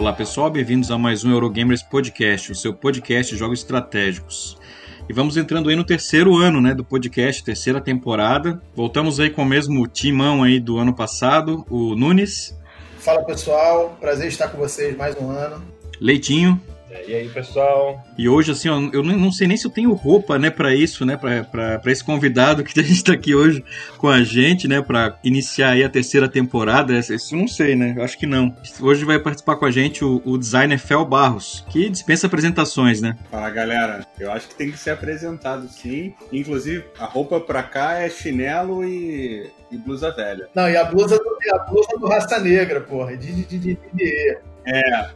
Olá pessoal, bem-vindos a mais um Eurogamers Podcast, o seu podcast de jogos estratégicos. E vamos entrando aí no terceiro ano, né, do podcast, terceira temporada. Voltamos aí com o mesmo timão aí do ano passado, o Nunes. Fala pessoal, prazer estar com vocês mais um ano. Leitinho. E aí, pessoal? E hoje, assim, ó, eu não sei nem se eu tenho roupa, né, para isso, né, para esse convidado que a gente tá aqui hoje com a gente, né, para iniciar aí a terceira temporada. Isso não sei, né, eu acho que não. Hoje vai participar com a gente o, o designer Fel Barros, que dispensa apresentações, né? Fala, galera. Eu acho que tem que ser apresentado, sim. Inclusive, a roupa pra cá é chinelo e, e blusa velha. Não, e a blusa do, a blusa do Raça Negra, porra, de, de, de, de, de é.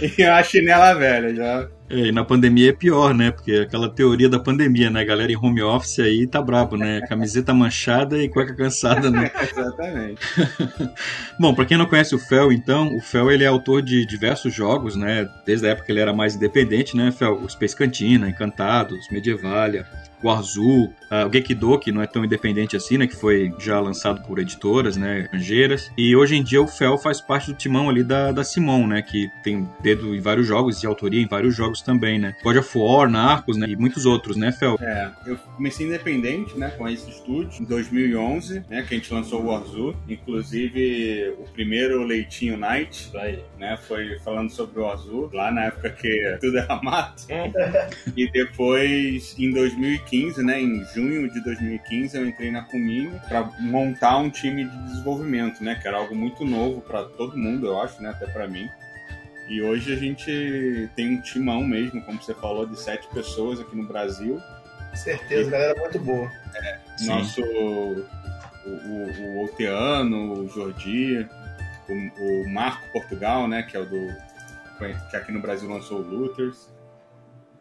e a chinela velha já. É, e na pandemia é pior, né? Porque aquela teoria da pandemia, né? Galera em home office aí tá brabo, né? Camiseta manchada e cueca cansada, né? Exatamente. Bom, para quem não conhece o Fel, então, o Fel ele é autor de diversos jogos, né? Desde a época que ele era mais independente, né? Fel, o Space Cantina, Encantados, Medievalia, o Azul, uh, o Gekido, que não é tão independente assim, né? Que foi já lançado por editoras, né? Estrangeiras. E hoje em dia o Fel faz parte do timão ali da, da Simon, né? Que tem dedo em vários jogos e autoria em vários jogos também, né? God of War, Narcos, né? E muitos outros, né, Fel? É, eu comecei independente, né? Com esse estúdio em 2011, né? Que a gente lançou o Azul. Inclusive, o primeiro Leitinho Night, aí. né? Foi falando sobre o Azul, lá na época que tudo era mato. e depois, em 2015, 2015, né, em junho de 2015, eu entrei na Kumini para montar um time de desenvolvimento, né, que era algo muito novo para todo mundo, eu acho, né, até para mim. E hoje a gente tem um timão mesmo, como você falou, de sete pessoas aqui no Brasil. Certeza, e, galera muito boa. É, nosso o, o, o Oteano, o Jordi, o, o, Marco Portugal, né, que é o do que aqui no Brasil lançou o Luthers,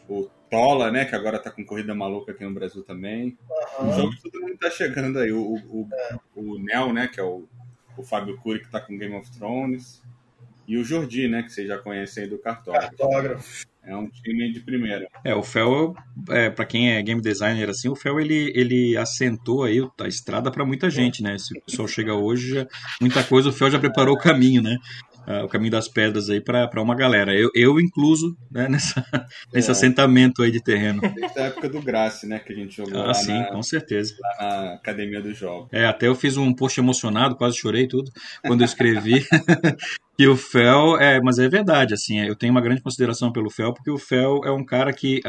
o Tola, né? Que agora tá com corrida maluca aqui no Brasil também. Uhum. Os jogos todo mundo tá chegando aí. O, o, é. o Nel, né? Que é o, o Fábio Cury, que tá com Game of Thrones. E o Jordi, né? Que vocês já conhecem aí do Cartógrafo. Cartógrafo. É um time de primeira. É, o Fel, é, para quem é game designer assim, o Fel ele, ele assentou aí a estrada para muita gente, né? Se o pessoal chega hoje, já, muita coisa o Fel já preparou o caminho, né? Uh, o caminho das pedras aí para uma galera. Eu, eu incluso né, nessa, é. nesse assentamento aí de terreno. Desde a época do Grace, né, que a gente jogou ah, lá, sim, na, com certeza. na Academia do Jogo. É, até eu fiz um post emocionado, quase chorei tudo, quando eu escrevi. que o Fel, é, mas é verdade, assim, eu tenho uma grande consideração pelo Fel, porque o Fel é um cara que,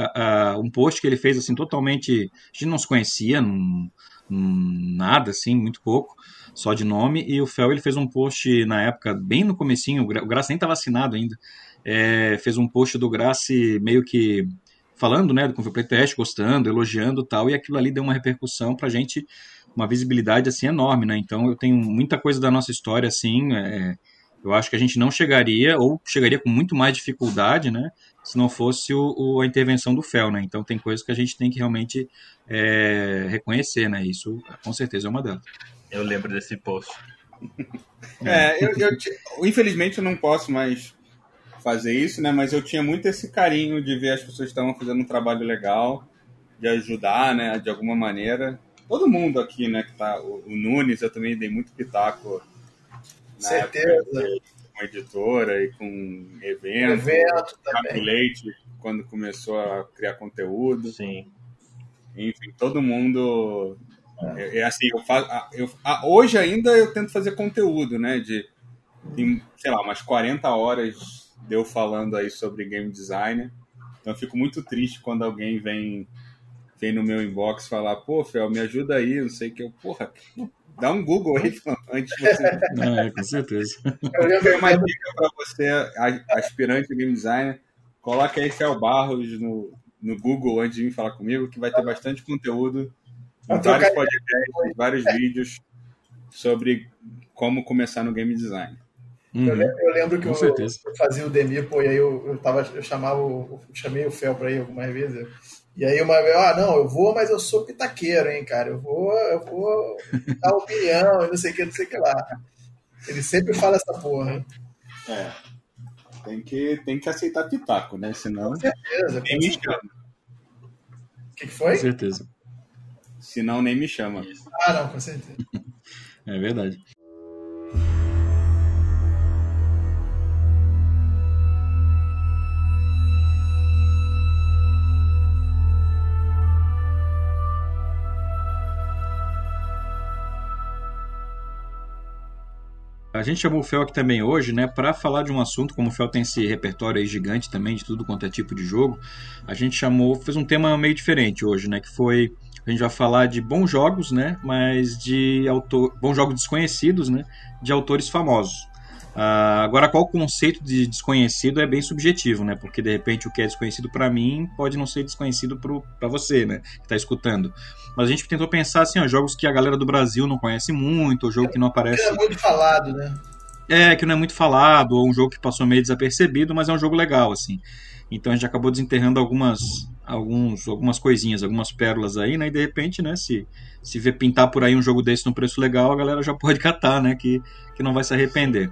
um post que ele fez, assim, totalmente, a gente não se conhecia, não, nada, assim, muito pouco, só de nome, e o Fel ele fez um post na época, bem no comecinho, o Graça nem estava assinado ainda, é, fez um post do Graça meio que falando, né, do Confio Playtest, gostando, elogiando tal, e aquilo ali deu uma repercussão pra gente, uma visibilidade, assim, enorme, né, então eu tenho muita coisa da nossa história, assim, é, eu acho que a gente não chegaria, ou chegaria com muito mais dificuldade, né, se não fosse o, o, a intervenção do FEL, né? Então tem coisas que a gente tem que realmente é, reconhecer, né? Isso com certeza é uma delas. Eu lembro desse post. é, eu, eu, infelizmente eu não posso mais fazer isso, né? Mas eu tinha muito esse carinho de ver as pessoas que estavam fazendo um trabalho legal, de ajudar, né? De alguma maneira. Todo mundo aqui, né? Que tá, o, o Nunes, eu também dei muito pitaco. Certeza. com editora e com evento. Evento também. Leite, quando começou a criar conteúdo. Sim. Enfim, todo mundo é, é assim, eu faço, eu, hoje ainda eu tento fazer conteúdo, né? De, de, sei lá, umas 40 horas de eu falando aí sobre game design. Então eu fico muito triste quando alguém vem, vem no meu inbox falar, pô, Fel, me ajuda aí, não sei o que. Eu, porra, dá um Google aí antes de você. É, com certeza. Eu tenho uma dica para você, aspirante game designer. Coloque aí Fel Barros no, no Google antes de vir falar comigo, que vai ter bastante conteúdo vários podcasts, vários vídeos sobre como começar no game design. Uhum. Eu, lembro, eu, lembro, que eu, eu, fazia o Demipo e aí eu, eu, tava, eu chamava, eu chamei o Fel para ir algumas vezes. E aí uma vez, ah, não, eu vou, mas eu sou pitaqueiro, hein, cara. Eu vou, eu vou dar opinião e não sei o que, não sei o que lá. Ele sempre fala essa porra. É. Tem que, tem que aceitar pitaco, né? Senão. Com certeza. Nem me chama. O que, que foi? Com certeza. Senão nem me chama. Ah, não, com certeza. é verdade. A gente chamou o Fel aqui também hoje, né, para falar de um assunto, como o Fel tem esse repertório aí gigante também de tudo quanto é tipo de jogo, a gente chamou, fez um tema meio diferente hoje, né, que foi a gente vai falar de bons jogos, né, mas de autor, bons jogos desconhecidos, né, de autores famosos. Uh, agora, qual o conceito de desconhecido é bem subjetivo, né? Porque de repente o que é desconhecido para mim pode não ser desconhecido para você, né? Que está escutando. Mas a gente tentou pensar assim, ó, jogos que a galera do Brasil não conhece muito, ou jogo que não aparece. Que não é muito falado, né? É, que não é muito falado, ou um jogo que passou meio desapercebido, mas é um jogo legal, assim. Então a gente acabou desenterrando algumas, alguns, algumas coisinhas, algumas pérolas aí, né? E de repente, né, se, se vê pintar por aí um jogo desse num preço legal, a galera já pode catar, né? Que, que não vai se arrepender.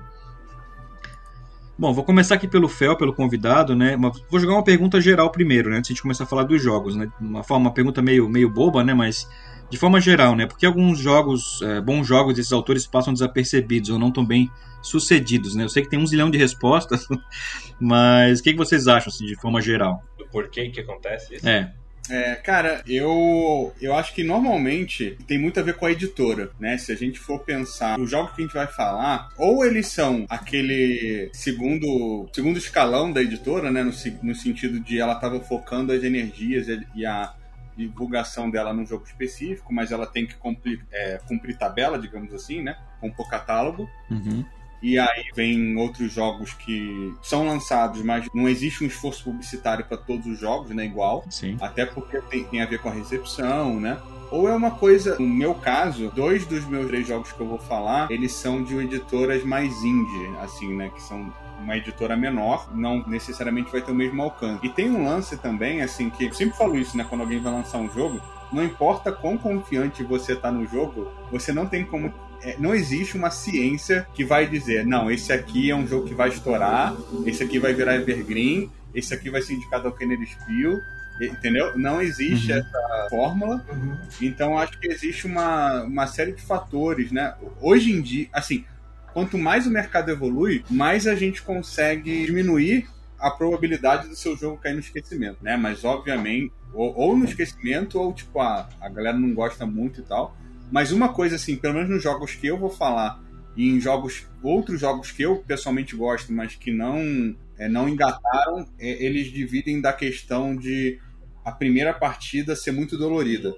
Bom, vou começar aqui pelo Fel, pelo convidado, né? Vou jogar uma pergunta geral primeiro, né? Antes de começar a falar dos jogos, né? Uma forma, uma pergunta meio, meio boba, né? Mas de forma geral, né? Porque alguns jogos, é, bons jogos desses autores passam desapercebidos ou não tão bem sucedidos, né? Eu sei que tem um zilhão de respostas, mas o que, que vocês acham, assim, de forma geral? Porquê que acontece isso? É. É, cara, eu, eu acho que normalmente tem muito a ver com a editora, né? Se a gente for pensar os jogos que a gente vai falar, ou eles são aquele segundo, segundo escalão da editora, né? No, no sentido de ela estava focando as energias e a divulgação dela num jogo específico, mas ela tem que cumprir, é, cumprir tabela, digamos assim, né? Compor catálogo. Uhum. E aí vem outros jogos que são lançados, mas não existe um esforço publicitário para todos os jogos, né? Igual. Sim. Até porque tem, tem a ver com a recepção, né? Ou é uma coisa, no meu caso, dois dos meus três jogos que eu vou falar, eles são de editoras mais indie, assim, né? Que são uma editora menor, não necessariamente vai ter o mesmo alcance. E tem um lance também, assim, que eu sempre falo isso, né? Quando alguém vai lançar um jogo, não importa quão confiante você tá no jogo, você não tem como não existe uma ciência que vai dizer, não, esse aqui é um jogo que vai estourar, esse aqui vai virar evergreen, esse aqui vai ser indicado ao Kennedy Spiel, entendeu? Não existe uhum. essa fórmula. Uhum. Então acho que existe uma, uma série de fatores, né? Hoje em dia, assim, quanto mais o mercado evolui, mais a gente consegue diminuir a probabilidade do seu jogo cair no esquecimento, né? Mas obviamente, ou, ou no esquecimento, ou tipo, a, a galera não gosta muito e tal. Mas uma coisa assim, pelo menos nos jogos que eu vou falar e em jogos outros jogos que eu pessoalmente gosto, mas que não é, não engataram, é, eles dividem da questão de a primeira partida ser muito dolorida.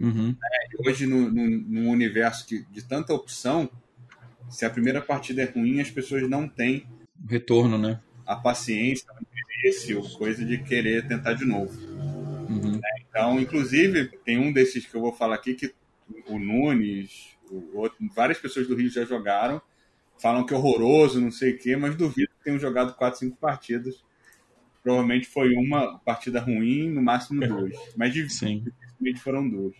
Uhum. É, hoje, no, no, no universo que, de tanta opção, se a primeira partida é ruim, as pessoas não têm retorno, né? A paciência, o interesse, ou coisa de querer tentar de novo. Uhum. Então, inclusive, tem um desses que eu vou falar aqui que o Nunes, o outro, várias pessoas do Rio já jogaram, falam que é horroroso, não sei o quê, mas duvido que tenham jogado 4, 5 partidas. Provavelmente foi uma partida ruim, no máximo duas. Mas dificilmente foram duas.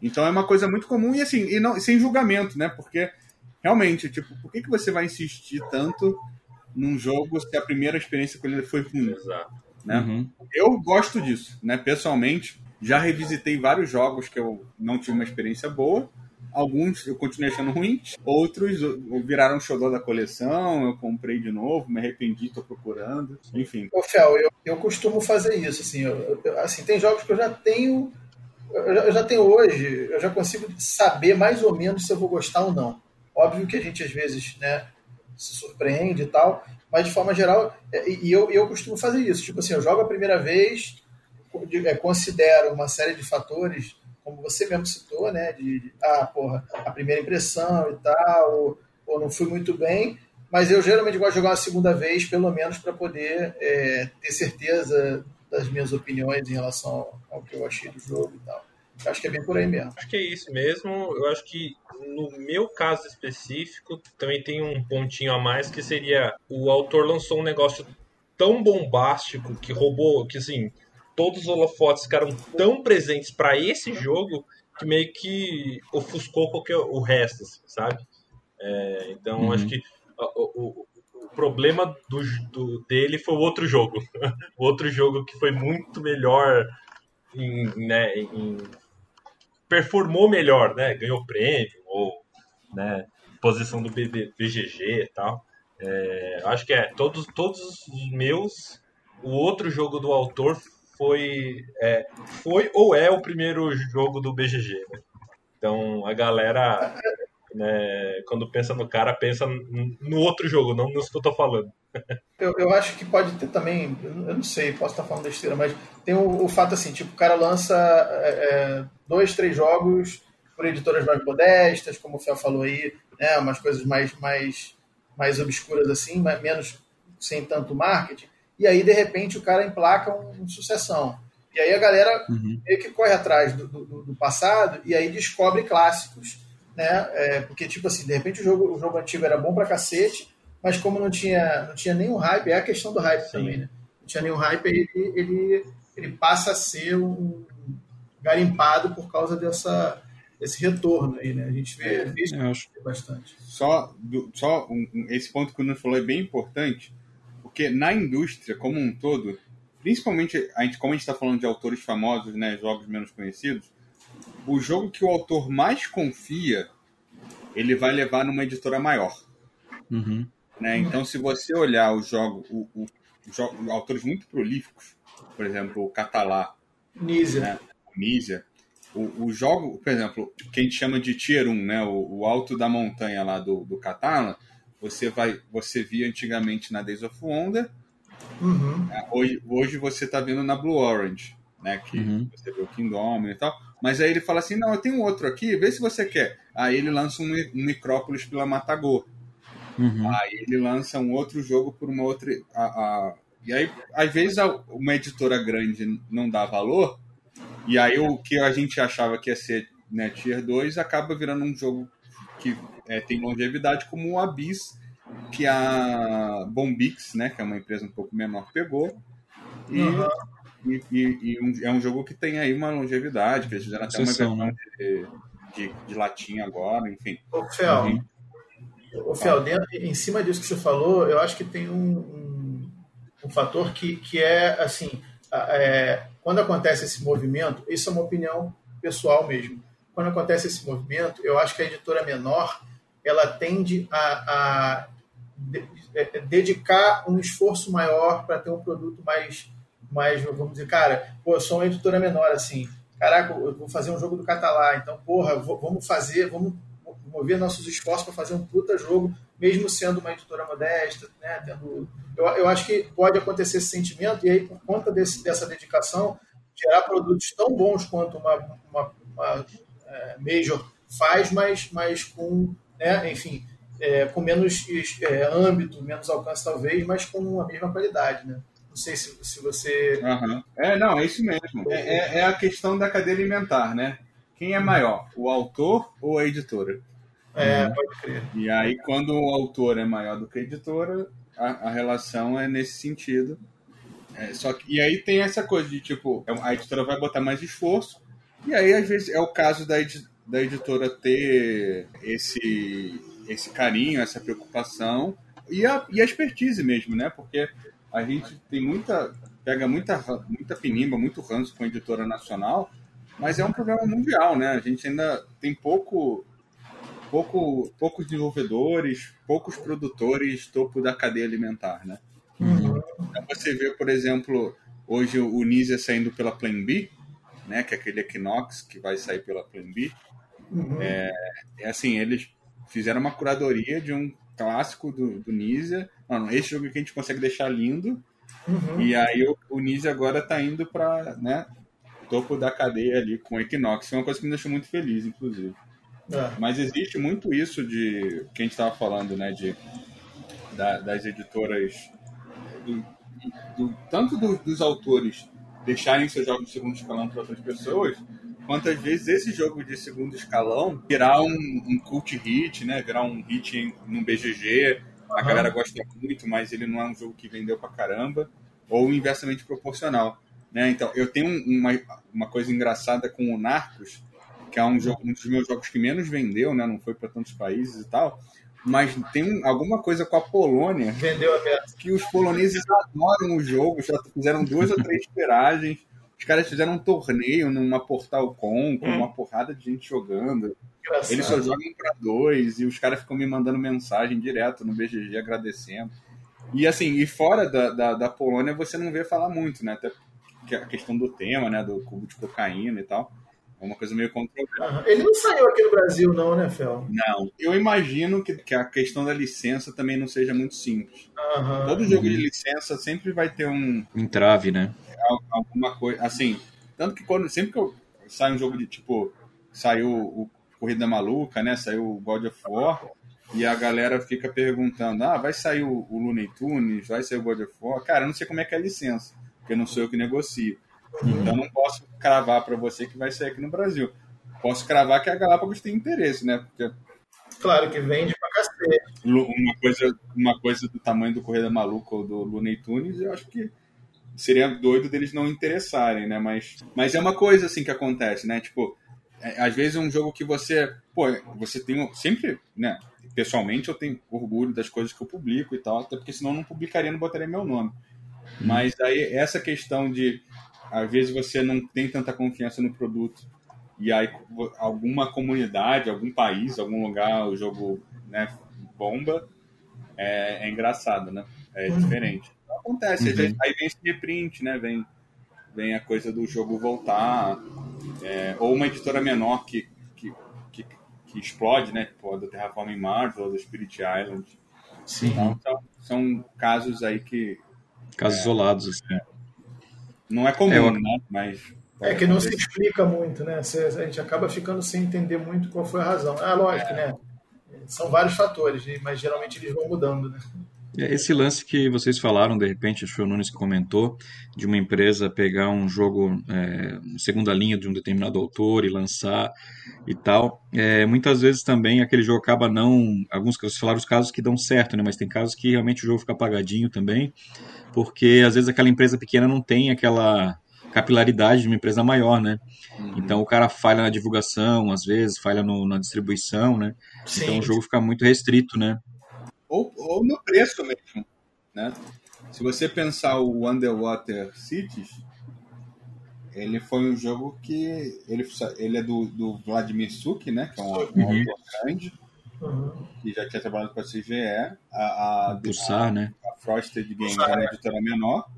Então é uma coisa muito comum e assim, e não, sem julgamento, né? Porque realmente, tipo, por que, que você vai insistir tanto num jogo se a primeira experiência com ele foi ruim? Exato. Né? Uhum. Eu gosto disso, né? Pessoalmente, já revisitei vários jogos que eu não tive uma experiência boa. Alguns eu continuei achando ruins, outros viraram xodó da coleção, eu comprei de novo, me arrependi, tô procurando, enfim. Ô, Fel, eu, eu costumo fazer isso, assim, eu, eu, assim, tem jogos que eu já tenho, eu já, eu já tenho hoje, eu já consigo saber mais ou menos se eu vou gostar ou não. Óbvio que a gente às vezes, né, se surpreende e tal, mas de forma geral, é, e eu, eu costumo fazer isso, tipo assim, eu jogo a primeira vez, é, considero uma série de fatores, como você mesmo citou, né? De, de, ah, porra, a primeira impressão e tal, ou, ou, não fui muito bem, mas eu geralmente gosto de jogar uma segunda vez, pelo menos para poder é, ter certeza das minhas opiniões em relação ao que eu achei do jogo e tal. Acho que é bem por aí mesmo. Acho que é isso mesmo. Eu acho que no meu caso específico também tem um pontinho a mais que seria o autor lançou um negócio tão bombástico que roubou, que assim, todos os holofotes ficaram tão presentes para esse jogo que meio que ofuscou qualquer o resto, assim, sabe? É, então uhum. acho que o, o, o problema do, do, dele foi o outro jogo, o outro jogo que foi muito melhor, em, né, em, performou melhor, né? Ganhou prêmio ou né, posição do BB, BGG e tal. É, acho que é todos todos os meus. O outro jogo do autor foi, é, foi ou é o primeiro jogo do BGG. Né? Então a galera né, quando pensa no cara, pensa no outro jogo, não no que eu tô falando. Eu, eu acho que pode ter também, eu não sei, posso estar falando besteira, mas tem o, o fato assim, tipo, o cara lança é, é dois, três jogos por editoras mais modestas, como o Fel falou aí, né, umas coisas mais, mais, mais obscuras assim, mais, menos sem tanto marketing, e aí de repente o cara emplaca um, um sucessão. E aí a galera uhum. meio que corre atrás do, do, do, passado e aí descobre clássicos, né? É, porque, tipo assim, de repente o jogo, o jogo antigo era bom pra cacete, mas como não tinha, não tinha nenhum hype, é a questão do hype Sim. também, né? Não tinha nenhum hype, ele, ele, ele passa a ser um garimpado por causa dessa, desse retorno aí, né? A gente vê, é, vê isso bastante. Só, do, só um, esse ponto que o Nuno falou é bem importante, porque na indústria como um todo, principalmente a gente, como a gente está falando de autores famosos, né, jogos menos conhecidos, o jogo que o autor mais confia, ele vai levar numa editora maior. Uhum. Né? Então, se você olhar o jogo, o, o, o, autores muito prolíficos, por exemplo, o Catalá, Nízia, né? Nízia o, o jogo, por exemplo, que a gente chama de Tier 1, né? o, o alto da montanha lá do, do Catalá, você vai, você via antigamente na Days of Wonder, Uhum. É, hoje, hoje você está vendo na Blue Orange, né? Que uhum. você vê o Kingdom e tal. Mas aí ele fala assim: não, eu tenho outro aqui, vê se você quer. Aí ele lança um, um Micrópolis pela Matagô. Uhum. Aí ele lança um outro jogo por uma outra. A, a... E aí, às vezes, uma editora grande não dá valor, e aí o que a gente achava que ia ser né, Tier 2 acaba virando um jogo que é, tem longevidade, como o Abyss, que a Bombix, né, que é uma empresa um pouco menor, pegou. E, uhum. e, e, e um, é um jogo que tem aí uma longevidade, que eles fizeram até uma versão né? de, de, de, latinha agora, enfim. Ô, Fel, enfim. Ô, Fel dentro, em cima disso que você falou, eu acho que tem um, um, um fator que, que é, assim, é, quando acontece esse movimento, isso é uma opinião pessoal mesmo. Quando acontece esse movimento, eu acho que a editora menor ela tende a, a é, é, dedicar um esforço maior para ter um produto mais, mais, vamos dizer, cara, pô, eu sou uma editora menor, assim, caraca, eu vou fazer um jogo do Catalá, então, porra, vamos fazer, vamos mover nossos esforços para fazer um puta jogo, mesmo sendo uma editora modesta, né, tendo... Eu, eu acho que pode acontecer esse sentimento, e aí, por conta desse, dessa dedicação, gerar produtos tão bons quanto uma, uma, uma é, Major faz, mas, mas com, né, enfim, é, com menos é, âmbito, menos alcance talvez, mas com a mesma qualidade, né? Não sei se, se você... Uhum. É, não, é isso mesmo. É, é, é, a questão da cadeia alimentar, né? Quem é maior, o autor ou a editora? É, uhum. pode crer. E aí, quando o autor é maior do que a editora, a, a relação é nesse sentido. É, só que, e aí tem essa coisa de, tipo, a editora vai botar mais esforço, e aí, às vezes, é o caso da, edi da editora ter esse esse carinho, essa preocupação e a, e a expertise mesmo, né? Porque a gente tem muita pega muita muita pinimba, muito ranço com a editora nacional, mas é um problema mundial, né? A gente ainda tem pouco pouco poucos desenvolvedores, poucos produtores topo da cadeia alimentar, né? Uhum. Então você vê, por exemplo, hoje o Nizia saindo pela Plan B, né? Que é aquele Equinox que vai sair pela Plan B. Uhum. É, é assim, eles fizeram uma curadoria de um clássico do, do Nizia. Mano, esse jogo que a gente consegue deixar lindo. Uhum. E aí o, o Nizia agora tá indo para né, topo da cadeia ali com o Equinox. Foi uma coisa que me deixou muito feliz, inclusive. É. Mas existe muito isso de que a gente estava falando, né? De, da, das editoras, do, do, tanto do, dos autores deixarem seus jogos de segundo escalão para outras pessoas, quantas vezes esse jogo de segundo escalão virar um, um cult hit, né? Virar um hit no BGG, a galera gosta muito, mas ele não é um jogo que vendeu pra caramba, ou inversamente proporcional. Né? Então, eu tenho uma, uma coisa engraçada com o Narcos, que é um, jogo, um dos meus jogos que menos vendeu, né? não foi para tantos países e tal, mas tem alguma coisa com a Polônia vendeu que os poloneses adoram o jogo, já fizeram duas ou três tiragens, os caras fizeram um torneio numa Portal Com, com hum. uma porrada de gente jogando. Engraçado. Eles só jogam para dois e os caras ficam me mandando mensagem direto no BGG agradecendo. E assim, e fora da, da, da Polônia você não vê falar muito, né? Até a questão do tema, né? Do cubo de cocaína e tal. É uma coisa meio controversa. Uhum. Ele não saiu aqui no Brasil, não, né, Fel? Não. Eu imagino que, que a questão da licença também não seja muito simples. Uhum. Todo jogo de licença sempre vai ter um. Entrave, né? Alguma coisa. Assim, tanto que quando, sempre que eu saio um jogo de tipo. Saiu o Corrida Maluca, né? Saiu o God of War. E a galera fica perguntando: ah, vai sair o, o Looney Tunes? Vai sair o God of War? Cara, eu não sei como é que é a licença, porque não sou eu que negocio. Então não posso cravar para você que vai sair aqui no Brasil. Posso cravar que a Galápagos tem interesse, né? Porque Claro que vende pra cacete. Uma coisa, uma coisa do tamanho do Corrida Maluca ou do Looney Tunes, eu acho que seria doido deles não interessarem, né? Mas, mas é uma coisa assim que acontece, né? Tipo, é, às vezes é um jogo que você, pô, você tem sempre, né? Pessoalmente eu tenho orgulho das coisas que eu publico e tal, até porque senão eu não publicaria, não botaria meu nome. Mas aí essa questão de às vezes você não tem tanta confiança no produto e aí alguma comunidade, algum país, algum lugar o jogo né, bomba, é, é engraçado, né? É uhum. diferente. Então, acontece, uhum. aí vem esse reprint, né? Vem, vem a coisa do jogo voltar, é, ou uma editora menor que, que, que, que explode, né? Tipo a do Terraforming Mars ou do Spirit Island. Sim. Então, são, são casos aí que... Casos é, isolados, assim. Não é comum, é, né? Mas. É que não se explica muito, né? A gente acaba ficando sem entender muito qual foi a razão. Ah, lógico, é. né? São vários fatores, mas geralmente eles vão mudando, né? É, esse lance que vocês falaram, de repente, acho que o Nunes que comentou, de uma empresa pegar um jogo, é, segunda linha de um determinado autor e lançar e tal, é, muitas vezes também aquele jogo acaba não. Alguns vocês falaram os casos que dão certo, né? Mas tem casos que realmente o jogo fica apagadinho também porque às vezes aquela empresa pequena não tem aquela capilaridade de uma empresa maior, né? Uhum. Então o cara falha na divulgação, às vezes falha no, na distribuição, né? Sim. Então o jogo fica muito restrito, né? Ou, ou no preço mesmo, né? Se você pensar o Underwater Cities, ele foi um jogo que ele, ele é do, do Vladimir Suk, né? Que é um, um uhum. autor grande uhum. que já tinha trabalhado com a CGE, a, a, Pulsar, a, né? a Frosted Games era uma editora menor.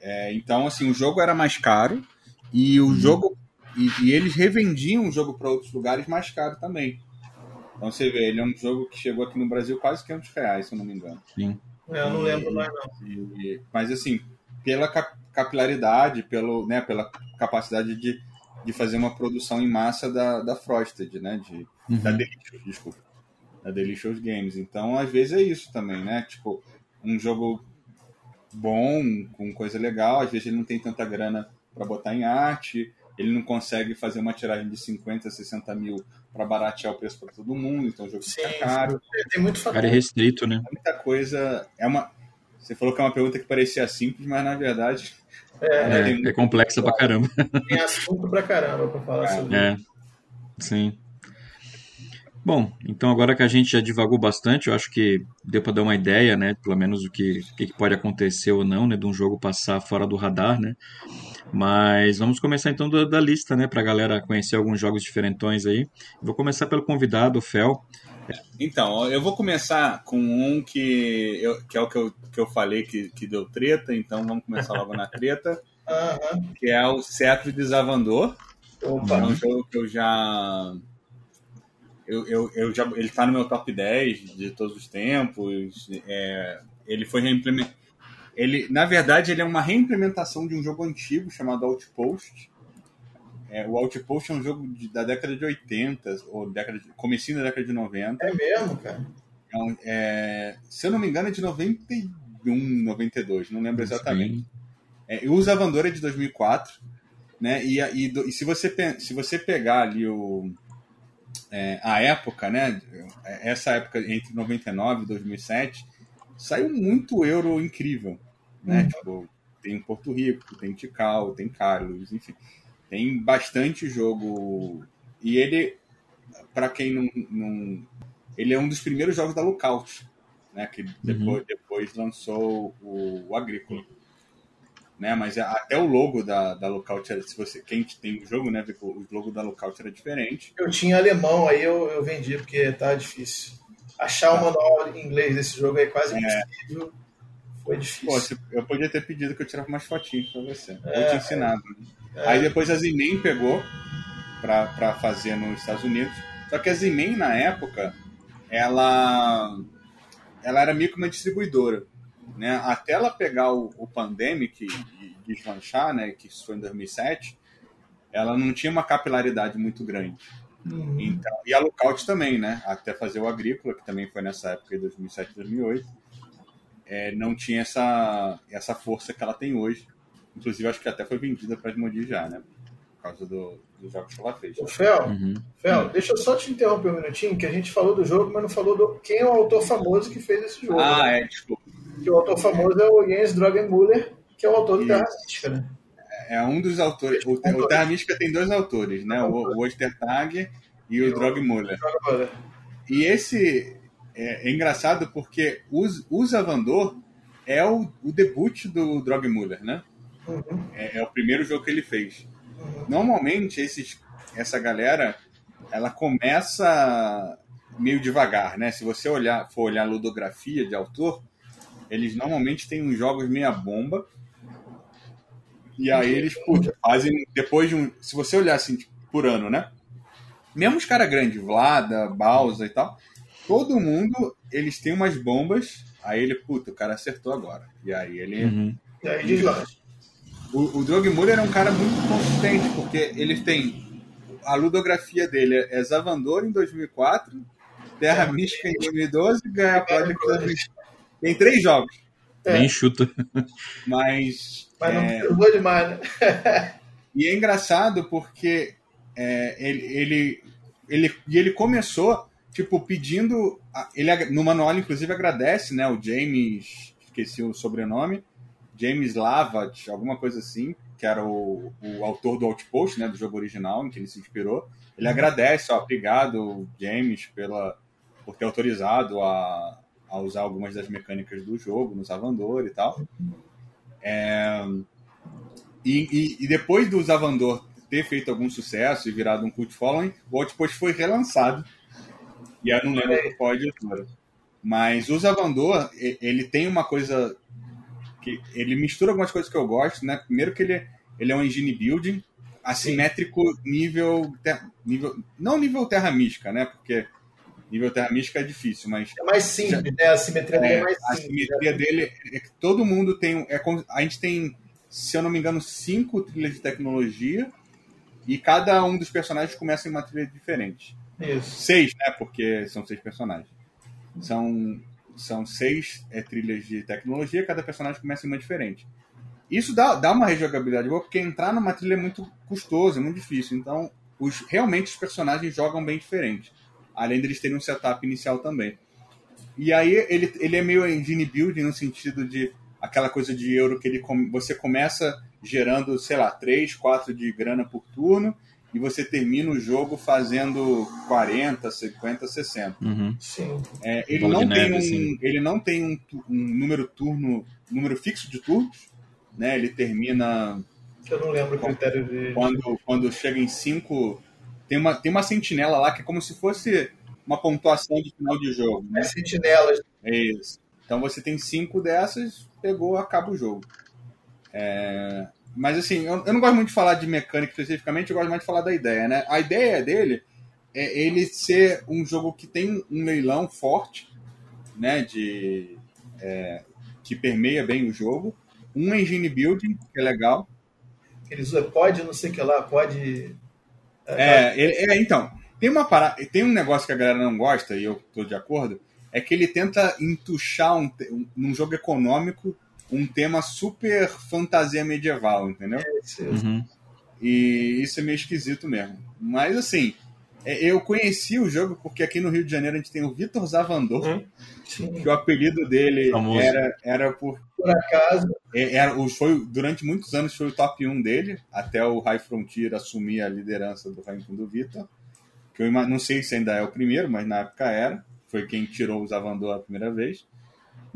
É, então, assim, o jogo era mais caro e o uhum. jogo e, e, eles revendiam o jogo para outros lugares mais caro também. Então você vê, ele é um jogo que chegou aqui no Brasil quase 500 reais, se eu não me engano. Sim. É, eu não lembro mais não. E, mas assim, pela capilaridade, pelo, né, pela capacidade de, de fazer uma produção em massa da, da Frosted, né, de, uhum. da Delicious, desculpa, da Delicious Games. Então, às vezes é isso também, né? Tipo, um jogo bom, com coisa legal, às vezes ele não tem tanta grana para botar em arte, ele não consegue fazer uma tiragem de 50, 60 mil para baratear o preço para todo mundo, então o jogo Sim, fica caro. Tem muito fator. Cara, é restrito, né? Muita coisa. É uma. Você falou que é uma pergunta que parecia simples, mas na verdade. É, é, é complexa pra caramba. Tem assunto pra caramba pra falar é. sobre É. Sim. Bom, então agora que a gente já divagou bastante, eu acho que deu para dar uma ideia, né, pelo menos o que, que pode acontecer ou não, né, de um jogo passar fora do radar, né. Mas vamos começar então da, da lista, né, para a galera conhecer alguns jogos diferentões aí. Vou começar pelo convidado, o Fel. Então, eu vou começar com um que, eu, que é o que eu, que eu falei que, que deu treta, então vamos começar logo na treta, uhum. que é o Cetro de Zavandor. Opa. É um jogo que eu já eu, eu, eu já, ele está no meu top 10 de todos os tempos. É, ele foi reimplementado. Ele, na verdade, ele é uma reimplementação de um jogo antigo chamado Outpost. É, o Outpost é um jogo de, da década de 80, ou década de, comecinho da década de 90. É mesmo, cara? É, um, é, se eu não me engano, é de 91, 92, não lembro exatamente. É, e o Zavandor é de 2004. Né? E, e, e se, você, se você pegar ali o, é, a época, né? Essa época entre 99 e 2007, saiu muito euro incrível, né? Uhum. Tipo, tem Porto Rico, tem Tikal, tem Carlos, enfim, tem bastante jogo. E ele, para quem não, não, ele é um dos primeiros jogos da Lookout, né? Que depois, uhum. depois lançou o, o Agrícola né? Mas é, até o logo da, da Lookout, se você, quem tem o jogo, né? O logo da Lookout era diferente. Eu tinha alemão, aí eu, eu vendi porque tá difícil. Achar o manual em inglês desse jogo é quase é. impossível. Foi difícil. Pô, eu podia ter pedido que eu tirasse mais fotinhos pra você. É, eu te ensinado. Né? É. Aí depois a Zinem pegou para fazer nos Estados Unidos. Só que a Z-Man, na época, ela, ela era meio que uma distribuidora. Né? Até ela pegar o, o Pandemic e deslanchar, né, que isso foi em 2007, ela não tinha uma capilaridade muito grande. Uhum. Então, e a Lookout também, né? Até fazer o Agrícola, que também foi nessa época de 2007, 2008, é, não tinha essa, essa força que ela tem hoje. Inclusive, acho que até foi vendida para Asmodee já, né? Por causa do, dos jogos que ela fez. O Fel, uhum. Fel, deixa eu só te interromper um minutinho, que a gente falou do jogo, mas não falou do quem é o autor famoso que fez esse jogo. Ah, né? é, desculpa. Que o autor famoso é o Jens Drogenmuller, que é o autor do Terra Mística, né? É um dos autores. O, o Terra Mística tem dois autores, né? O, o Ostertag e o Drogmuller. E esse é, é, engraçado porque o Zavandor é o, o debut do Drogmuller, né? Uhum. É, é, o primeiro jogo que ele fez. Uhum. Normalmente, esses, essa galera, ela começa meio devagar, né? Se você olhar, for olhar a ludografia de autor, eles normalmente têm uns jogos meia bomba. E aí eles putz, fazem depois de um. Se você olhar assim tipo, por ano, né? Mesmo os caras grandes, Vlada, Bausa e tal, todo mundo, eles têm umas bombas. Aí ele, puta, o cara acertou agora. E aí ele. Uhum. E aí deslancha. O, o Drog Muller é um cara muito consistente, porque ele tem. A ludografia dele é Zavandor em 2004, Terra é. Mística em 2012 e Ganha Project em 2015. Tem três jogos. É. Bem chuta. Mas. Mas não é... demais, né? e é engraçado porque é, ele, ele, ele, e ele começou, tipo, pedindo. Ele, no manual, inclusive, agradece, né? O James. Esqueci o sobrenome. James Lavat, alguma coisa assim, que era o, o autor do Outpost, né? Do jogo original, em que ele se inspirou. Ele uhum. agradece, ó, obrigado, James, pela, por ter autorizado a, a usar algumas das mecânicas do jogo no Zavandor e tal. É, e, e, e, depois do Zavandor ter feito algum sucesso e virado um cult following, o Outpost foi relançado. E eu não lembro qual editora. Mas o Zavandor, ele tem uma coisa que ele mistura algumas coisas que eu gosto, né? Primeiro que ele, ele é um engine building assimétrico nível, nível não nível terra mística, né? Porque nível terra mística é difícil, mas é mais simples, já, né? A simetria dele é, é mais simples. A simetria né? dele é que todo mundo tem é, a gente tem, se eu não me engano, cinco trilhas de tecnologia e cada um dos personagens começa em uma trilha diferente. Isso. Seis, né? Porque são seis personagens. São, são seis é, trilhas de tecnologia, cada personagem começa em uma diferente. Isso dá, dá uma rejogabilidade boa, porque entrar numa trilha é muito custoso, é muito difícil. Então, os, realmente os personagens jogam bem diferente. Além deles terem um setup inicial também. E aí ele, ele é meio engine building no sentido de aquela coisa de euro que ele você começa gerando, sei lá, 3, 4 de grana por turno e você termina o jogo fazendo 40, 50, 60. Uhum. Sim. É, ele, não neve, um, assim. ele, não tem um, um, número turno, número fixo de turnos, né? Ele termina. Eu não lembro o critério de. Quando, quando chega em 5. Tem uma, tem uma sentinela lá que é como se fosse uma pontuação de final de jogo. Né? É sentinelas. É isso. Então você tem cinco dessas, pegou, acaba o jogo. É... Mas assim, eu, eu, não gosto muito de falar de mecânica especificamente, eu gosto mais de falar da ideia, né? A ideia dele é ele ser um jogo que tem um leilão forte, né? De, é, que permeia bem o jogo. Um engine building, que é legal. Eles pode, não sei o que lá, pode. É, é, é então, tem uma parada, tem um negócio que a galera não gosta, e eu tô de acordo, é que ele tenta entuchar um, um, um jogo econômico um tema super fantasia medieval, entendeu? É, uhum. E isso é meio esquisito mesmo. Mas assim, é, eu conheci o jogo porque aqui no Rio de Janeiro a gente tem o Vitor Zavandor, hum, que o apelido dele era, era por. Por acaso. É, era, foi, durante muitos anos foi o top 1 dele, até o High Frontier assumir a liderança do ranking do Vitor. Que eu não sei se ainda é o primeiro, mas na época era. Foi quem tirou o Zavandor a primeira vez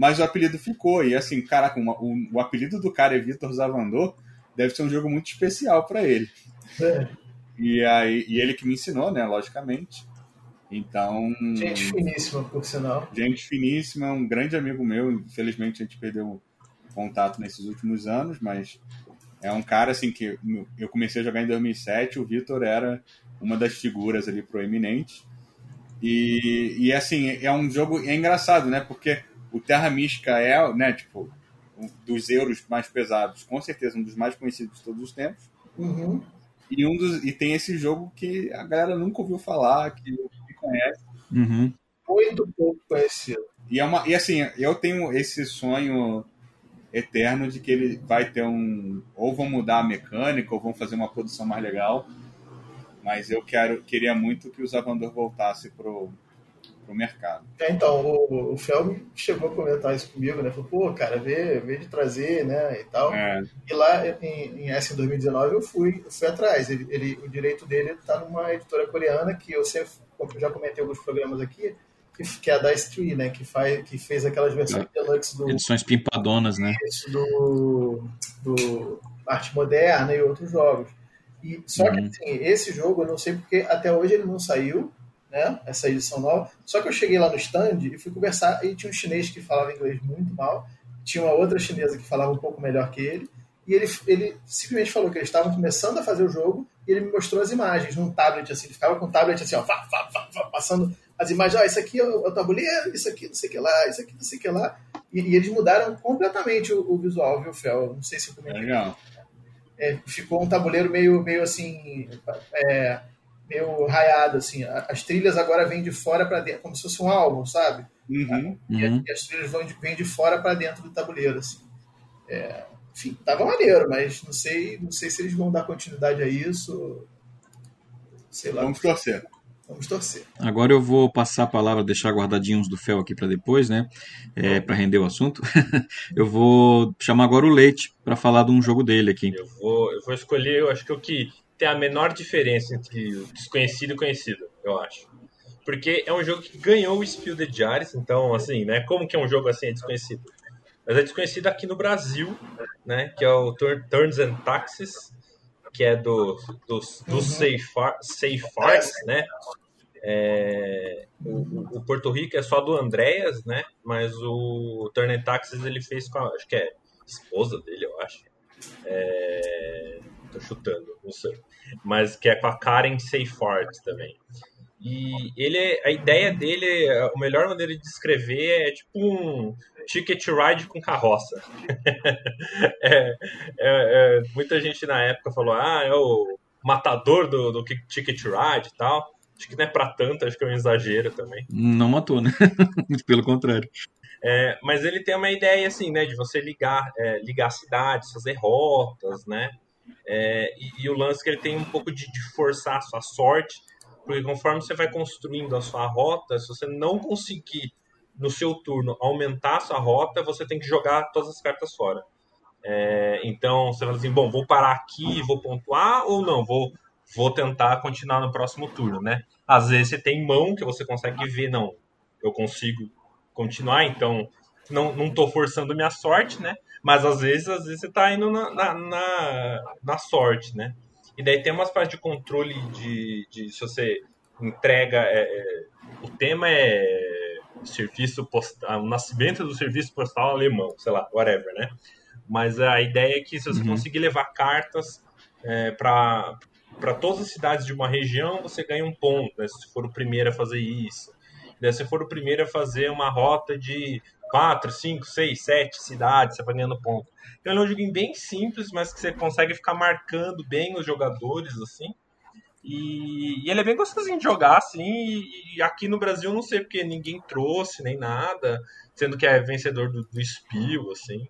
mas o apelido ficou. E assim, caraca, uma, o, o, apelido do cara é Vitor Zavandor, deve ser um jogo muito especial para ele. É. E, aí, e ele que me ensinou, né, logicamente. Então. Gente finíssima, por sinal. Gente finíssima, um grande amigo meu. Infelizmente a gente perdeu contato nesses últimos anos, mas é um cara assim que eu comecei a jogar em 2007. O Vitor era uma das figuras ali proeminentes. E, e assim, é um jogo é engraçado, né? Porque o Terra Mística é, né, tipo, dos euros mais pesados, com certeza um dos mais conhecidos de todos os tempos. Uhum. E, um dos, e tem esse jogo que a galera nunca ouviu falar, que, que conhece. Uhum. Muito pouco conhecido. E, é uma, e assim, eu tenho esse sonho eterno de que ele vai ter um. Ou vão mudar a mecânica, ou vão fazer uma produção mais legal. Mas eu quero, queria muito que o Zavandor voltasse pro, pro mercado. É, então, o, o Felm chegou a comentar isso comigo, né? Falou, pô, cara, vê, vê de trazer, né? E tal. É. E lá em, em em 2019 eu fui, eu fui atrás. Ele, ele, o direito dele tá numa editora coreana que eu sempre já comentei alguns programas aqui, que, que é a Dice Tree, né? Que, faz, que fez aquelas versões é. deluxe do. Edições pimpadonas, né? Do, do Arte Moderna e outros jogos. E, só uhum. que assim, esse jogo, eu não sei porque até hoje ele não saiu, né? Essa edição nova. Só que eu cheguei lá no stand e fui conversar e tinha um chinês que falava inglês muito mal, tinha uma outra chinesa que falava um pouco melhor que ele, e ele, ele simplesmente falou que eles estavam começando a fazer o jogo e ele me mostrou as imagens num tablet, assim, ele ficava com o tablet assim, ó, vá, vá, vá, passando as imagens, ó, isso aqui é o, é o, tabuleiro, isso aqui não sei o que lá, isso aqui não sei o que lá. E, e eles mudaram completamente o, o, visual, viu, Fel? Não sei se eu comentei. Legal. É, ficou um tabuleiro meio, meio assim, é, meio raiado, assim. As trilhas agora vêm de fora para dentro, como se fosse um álbum, sabe? Uhum. E, uhum. e, as trilhas vêm de, vêm de fora para dentro do tabuleiro, assim. É, enfim, tava maneiro, mas não sei, não sei se eles vão dar continuidade a isso. Sei lá. Vamos torcer. Vamos torcer. Agora eu vou passar a palavra, deixar guardadinhos do Fel aqui para depois, né? É, para render o assunto. eu vou chamar agora o Leite para falar de um jogo dele aqui. Eu vou, eu vou escolher, eu acho que o que tem a menor diferença entre desconhecido e conhecido, eu acho. Porque é um jogo que ganhou o Spiel de Jahres, então, assim, né? Como que é um jogo assim é desconhecido? Mas é desconhecido aqui no Brasil, né? Que é o Turns and Taxes, que é do, dos, do uhum. Né? É, o, o, Porto Rico é só do Andréas, né? Mas o Turn and Taxes ele fez com a, acho que é esposa dele, eu acho. É, tô chutando, não sei. Mas que é com a Karen Seifert também. E ele, a ideia dele, a melhor maneira de descrever é tipo um ticket ride com carroça. é, é, é, muita gente na época falou, ah, é o matador do, do ticket ride e tal. Acho que não é pra tanto, acho que é um exagero também. Não matou, né? Pelo contrário. É, mas ele tem uma ideia assim, né, de você ligar, é, ligar cidades, fazer rotas, né? É, e, e, o lance é que ele tem um pouco de, de, forçar a sua sorte, porque conforme você vai construindo a sua rota, se você não conseguir no seu turno aumentar a sua rota, você tem que jogar todas as cartas fora. É, então você fala assim, bom, vou parar aqui, vou pontuar ou não, vou vou tentar continuar no próximo turno, né? Às vezes você tem mão que você consegue ver, não, eu consigo continuar, então não, não tô forçando minha sorte, né? Mas às vezes, às vezes você tá indo na, na, na, na sorte, né? E daí tem umas partes de controle de, de se você entrega. É, é, o tema é serviço postal, o nascimento do serviço postal alemão, sei lá, whatever, né? Mas a ideia é que se você uhum. conseguir levar cartas é, para para todas as cidades de uma região, você ganha um ponto, né, se for o primeiro a fazer isso. Daí, se for o primeiro a fazer uma rota de 4, 5, 6, 7 cidades, você vai ganhando ponto. Então, é um joguinho bem simples, mas que você consegue ficar marcando bem os jogadores, assim. E, e ele é bem gostosinho de jogar, assim. E, e, aqui no Brasil, não sei porque ninguém trouxe nem nada, sendo que é vencedor do, do Spiel, assim.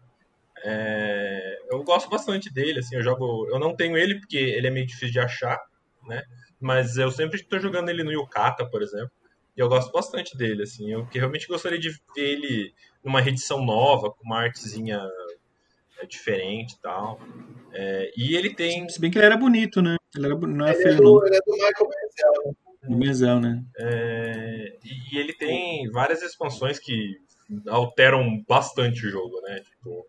É, eu gosto bastante dele, assim, eu jogo. Eu não tenho ele porque ele é meio difícil de achar, né? Mas eu sempre estou jogando ele no Yukata, por exemplo. E eu gosto bastante dele, assim. Eu que realmente gostaria de ver ele numa reedição nova, com uma artezinha é, diferente e tal. É, e ele tem. Se bem que ele era bonito, né? Ele era, não é ele feio, é do, Ele é do Michael Menzel, né? Do Menzel, né? É, e, e ele tem várias expansões que alteram bastante o jogo, né? Tipo,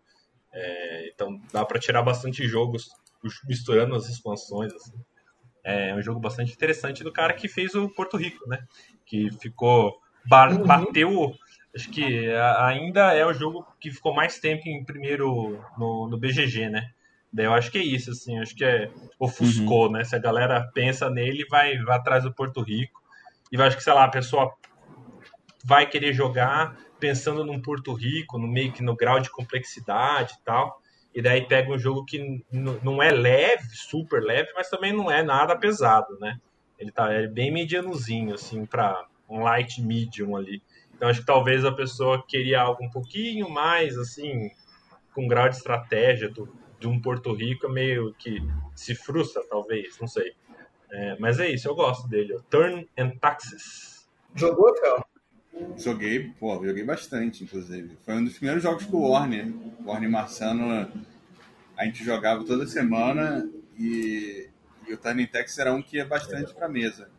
é, então dá para tirar bastante jogos misturando as expansões. Assim. É um jogo bastante interessante do cara que fez o Porto Rico, né? Que ficou. Uhum. Bateu. Acho que ainda é o jogo que ficou mais tempo em primeiro no, no BGG, né? Daí eu acho que é isso, assim, acho que é ofuscou, uhum. né? Se a galera pensa nele, vai, vai atrás do Porto Rico. E eu acho que, sei lá, a pessoa vai querer jogar pensando num Porto Rico, no meio que no grau de complexidade e tal. E daí pega um jogo que não é leve, super leve, mas também não é nada pesado, né? Ele tá é bem medianozinho, assim, para um light medium ali. Então acho que talvez a pessoa queria algo um pouquinho mais, assim, com grau de estratégia do, de um Porto Rico, meio que se frustra, talvez, não sei. É, mas é isso, eu gosto dele. Turn and Taxes. Jogou, Fel? Joguei, pô, joguei bastante, inclusive. Foi um dos primeiros jogos com o Warner. O Warner Marçano, a gente jogava toda semana e, e o Turning Taxes era um que ia bastante pra mesa.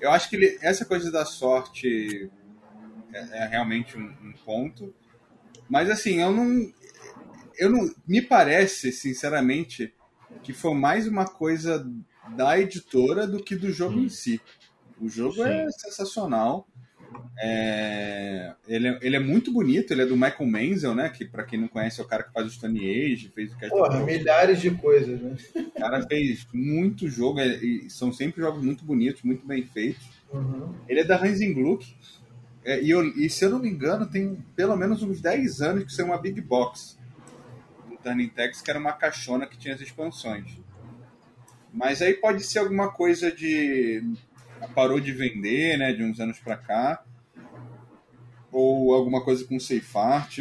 Eu acho que ele, essa coisa da sorte é, é realmente um, um ponto. Mas assim, eu não, eu não. Me parece, sinceramente, que foi mais uma coisa da editora do que do jogo em si. O jogo é Sim. é sensacional. É, ele, é, ele é muito bonito, ele é do Michael Menzel, né? Que para quem não conhece é o cara que faz o Stone Age, fez o Porra, milhares de coisas, né? O cara fez muito jogo, é, e são sempre jogos muito bonitos, muito bem feitos. Uhum. Ele é da Hansen Gluck, é, e, eu, e, se eu não me engano, tem pelo menos uns 10 anos que saiu uma Big Box do Turning Text, que era uma caixona que tinha as expansões. Mas aí pode ser alguma coisa de. Parou de vender, né, de uns anos para cá. Ou alguma coisa com Safe Art.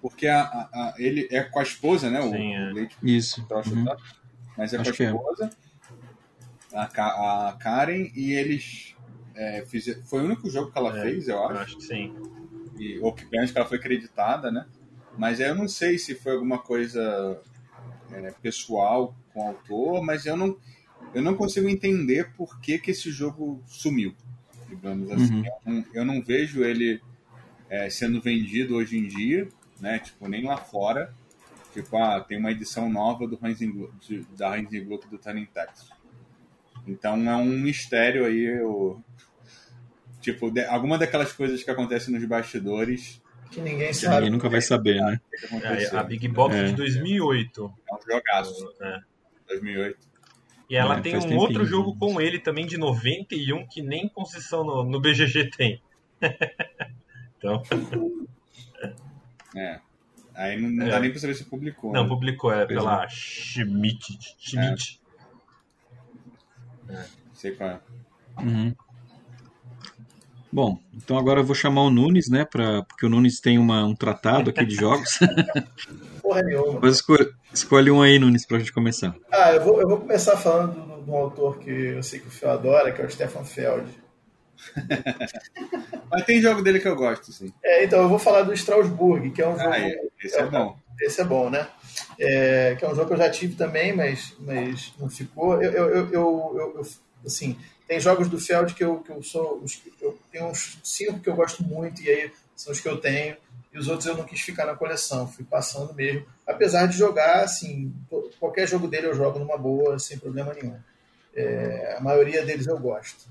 Porque a, a, a, ele é com a esposa, né? Sim, o, é. Leite, Isso. uhum. Mas é Acho com a é. esposa, é. a, a Karen, e eles é, fiz, foi o único jogo que ela é, fez, eu acho. Eu acho que sim. E, ou que pelo que ela foi acreditada, né? Mas eu não sei se foi alguma coisa é, pessoal com o autor, mas eu não, eu não consigo entender por que, que esse jogo sumiu, digamos assim. Uhum. Eu, não, eu, não, vejo ele é, sendo vendido hoje em dia, né? Tipo, nem lá fora. Tipo, ah, tem uma edição nova do Heinz da Heinz Gluck do Turning Text. Então é um mistério aí eu, Tipo, de, alguma daquelas coisas que acontecem nos bastidores. Que ninguém sabe. Ninguém nunca vai saber, né? É, a Big Box é. de 2008. É um jogaço. É. 2008. E ela é, tem um outro jogo com ele também de 91 que nem concessão no, no BGG tem. então. É. Aí não, não dá é. nem pra saber se publicou. Não, né? publicou, é pela Schmidt. Schmidt. É. Sei qual é. Uhum. Bom, então agora eu vou chamar o Nunes, né? Pra, porque o Nunes tem uma, um tratado aqui de jogos. Porra nenhuma. Mas escolhe, escolhe um aí, Nunes, pra gente começar. Ah, eu vou, eu vou começar falando de um autor que eu sei que o Phil adora, que é o Stefan Feld. Mas tem jogo dele que eu gosto, sim. É, então eu vou falar do Strasbourg, que é um jogo. Ah, é. Esse é, é bom. Esse é bom, né? É, que é um jogo que eu já tive também, mas, mas não ficou. Eu, eu, eu, eu, eu assim, tem jogos do Feld que eu, que eu sou. Eu tenho uns cinco que eu gosto muito, e aí são os que eu tenho. E os outros eu não quis ficar na coleção, fui passando mesmo. Apesar de jogar, assim, qualquer jogo dele eu jogo numa boa, sem problema nenhum. É, a maioria deles eu gosto.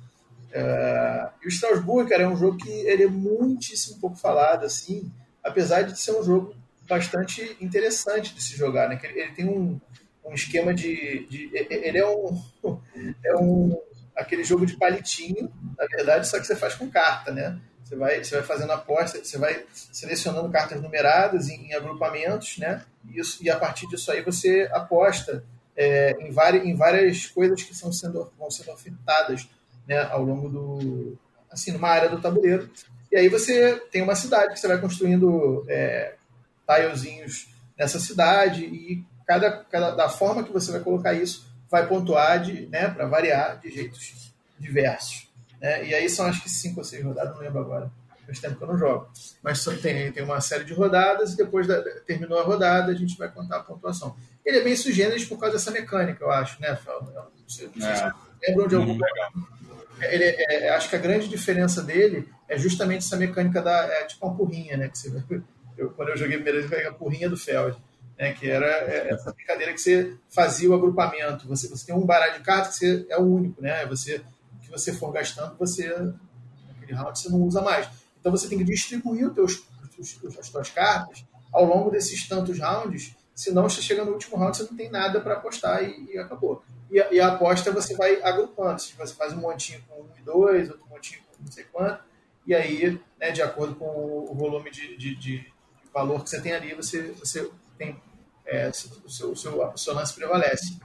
É, e o Strasbourg, cara, é um jogo que ele é muitíssimo pouco falado, assim, apesar de ser um jogo bastante interessante de se jogar, né? Ele, ele tem um, um esquema de, de, Ele é um, é um aquele jogo de palitinho, na verdade, só que você faz com carta, né? Você vai, você vai fazendo aposta, você vai selecionando cartas numeradas em, em agrupamentos, né? E, isso, e a partir disso aí você aposta é, em, várias, em várias coisas que são sendo, vão sendo afetadas né, ao longo do. assim, numa área do tabuleiro. E aí você tem uma cidade que você vai construindo é, tilezinhos nessa cidade e cada, cada da forma que você vai colocar isso vai pontuar de, né, para variar de jeitos diversos. Né? E aí são acho que cinco ou seis rodadas, não lembro agora. Faz tempo que eu não jogo. Mas tem, tem uma série de rodadas e depois da, terminou a rodada, a gente vai contar a pontuação. Ele é bem sugêneres por causa dessa mecânica, eu acho, né? Não sei, não sei é. se lembram de algum. Hum, ele, é, é, acho que a grande diferença dele é justamente essa mecânica da. É tipo uma porrinha, né? Que você, eu, quando eu joguei vez, eu a porrinha do Feld né, que era é, essa brincadeira que você fazia o agrupamento. Você, você tem um baralho de cartas que você é o único, né? Você que você for gastando, você round você não usa mais. Então você tem que distribuir os teus, os, as suas cartas ao longo desses tantos rounds, senão você chega no último round, você não tem nada para apostar e, e acabou. E a, e a, aposta você vai agrupando, você faz um montinho com um e dois, outro montinho com não sei quanto, e aí, né, de acordo com o volume de, de, de valor que você tem ali, você, você tem é, o, seu, o, seu, o seu lance prevalece.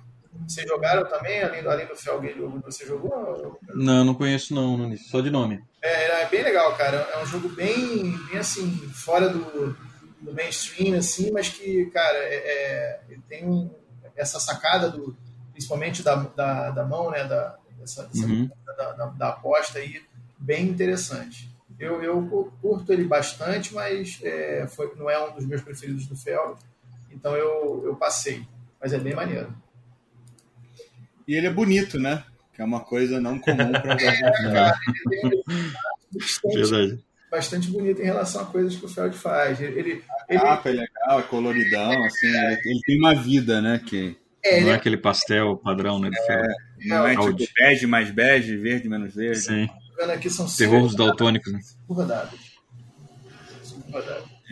Vocês jogaram também, além, além do Felguei, você jogou? Não, não conheço não, só de nome. É, é bem legal, cara. É um jogo bem, bem assim, fora do, do mainstream, assim, mas que, cara, é, é, tem um, essa sacada do, principalmente da, da, da mão, né, da, dessa, dessa uhum. da, da, da, aposta aí, bem interessante. Eu, eu curto ele bastante, mas é, foi, não é um dos meus preferidos do Fel, então eu, eu passei, mas é bem maneiro. E ele é bonito, né? Que é uma coisa não comum para é, ele Verdade. bastante bonito em relação a coisas que o Feld faz. Ele, ele, a capa é legal, é coloridão, assim, ele, ele, tem uma vida, né? Que... É, não é aquele pastel padrão, né? É, não é, tipo bege mais bege, verde menos verde. Sim. Aqui são Terror daltônicos, né? Rodadas.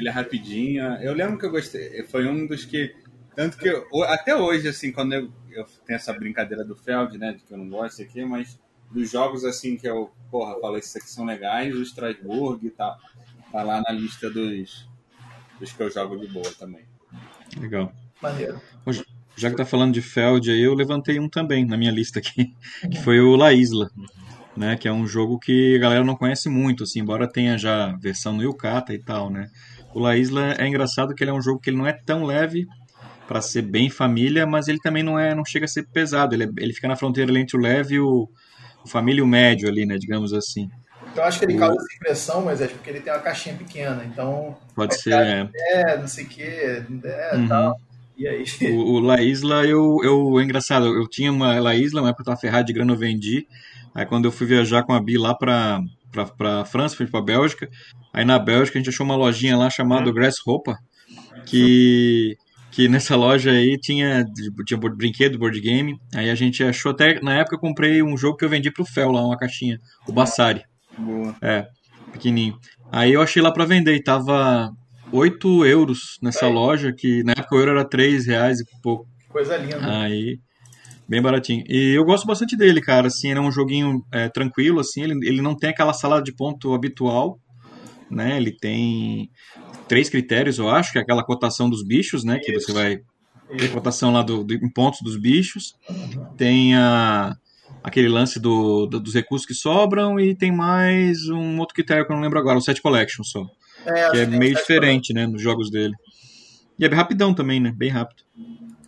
Ele é rapidinho. Eu lembro que eu gostei. Foi um dos que. Tanto que eu, até hoje, assim, quando eu, eu tenho essa brincadeira do Feld, né? De que eu não gosto aqui, mas dos jogos assim que eu, porra, falo, esses aqui são legais, o Strasbourg e tal. Tá lá na lista dos, dos que eu jogo de boa também. Legal. Maneiro. Já que tá falando de Feld aí, eu levantei um também na minha lista aqui, que foi o La Isla, né? Que é um jogo que a galera não conhece muito, assim, embora tenha já versão no Yukata e tal, né? O La Isla é engraçado que ele é um jogo que ele não é tão leve para ser bem família, mas ele também não é, não chega a ser pesado. Ele, é, ele fica na fronteira entre o leve e o, o família e o médio ali, né? Digamos assim. Eu acho que ele causa essa impressão, mas é porque ele tem uma caixinha pequena, então. Pode ser, é. é. não sei o que, é, uhum. tal. E aí? O, o La Isla, eu, eu, é engraçado, eu tinha uma La Isla, uma época eu tava ferrado de grana, eu vendi. Aí quando eu fui viajar com a Bi lá pra, pra, pra França, fui pra Bélgica, aí na Bélgica a gente achou uma lojinha lá chamada uhum. Grasshopper, que que nessa loja aí tinha, tinha brinquedo, board game. Aí a gente achou até. Na época eu comprei um jogo que eu vendi pro Fel lá, uma caixinha. O Bassari. Boa. É, pequenininho. Aí eu achei lá pra vender e tava 8 euros nessa aí. loja, que na época o euro era 3 reais e pouco. Coisa linda. Aí. Bem baratinho. E eu gosto bastante dele, cara. Assim, ele é um joguinho é, tranquilo, assim. Ele, ele não tem aquela sala de ponto habitual, né? Ele tem três critérios, eu acho, que é aquela cotação dos bichos, né? Que você vai ter cotação lá do, do, em pontos dos bichos. Tem a, aquele lance do, do, dos recursos que sobram e tem mais um outro critério que eu não lembro agora, o set collection só. É, que é meio diferente, né, nos jogos dele. E é bem rapidão também, né? Bem rápido.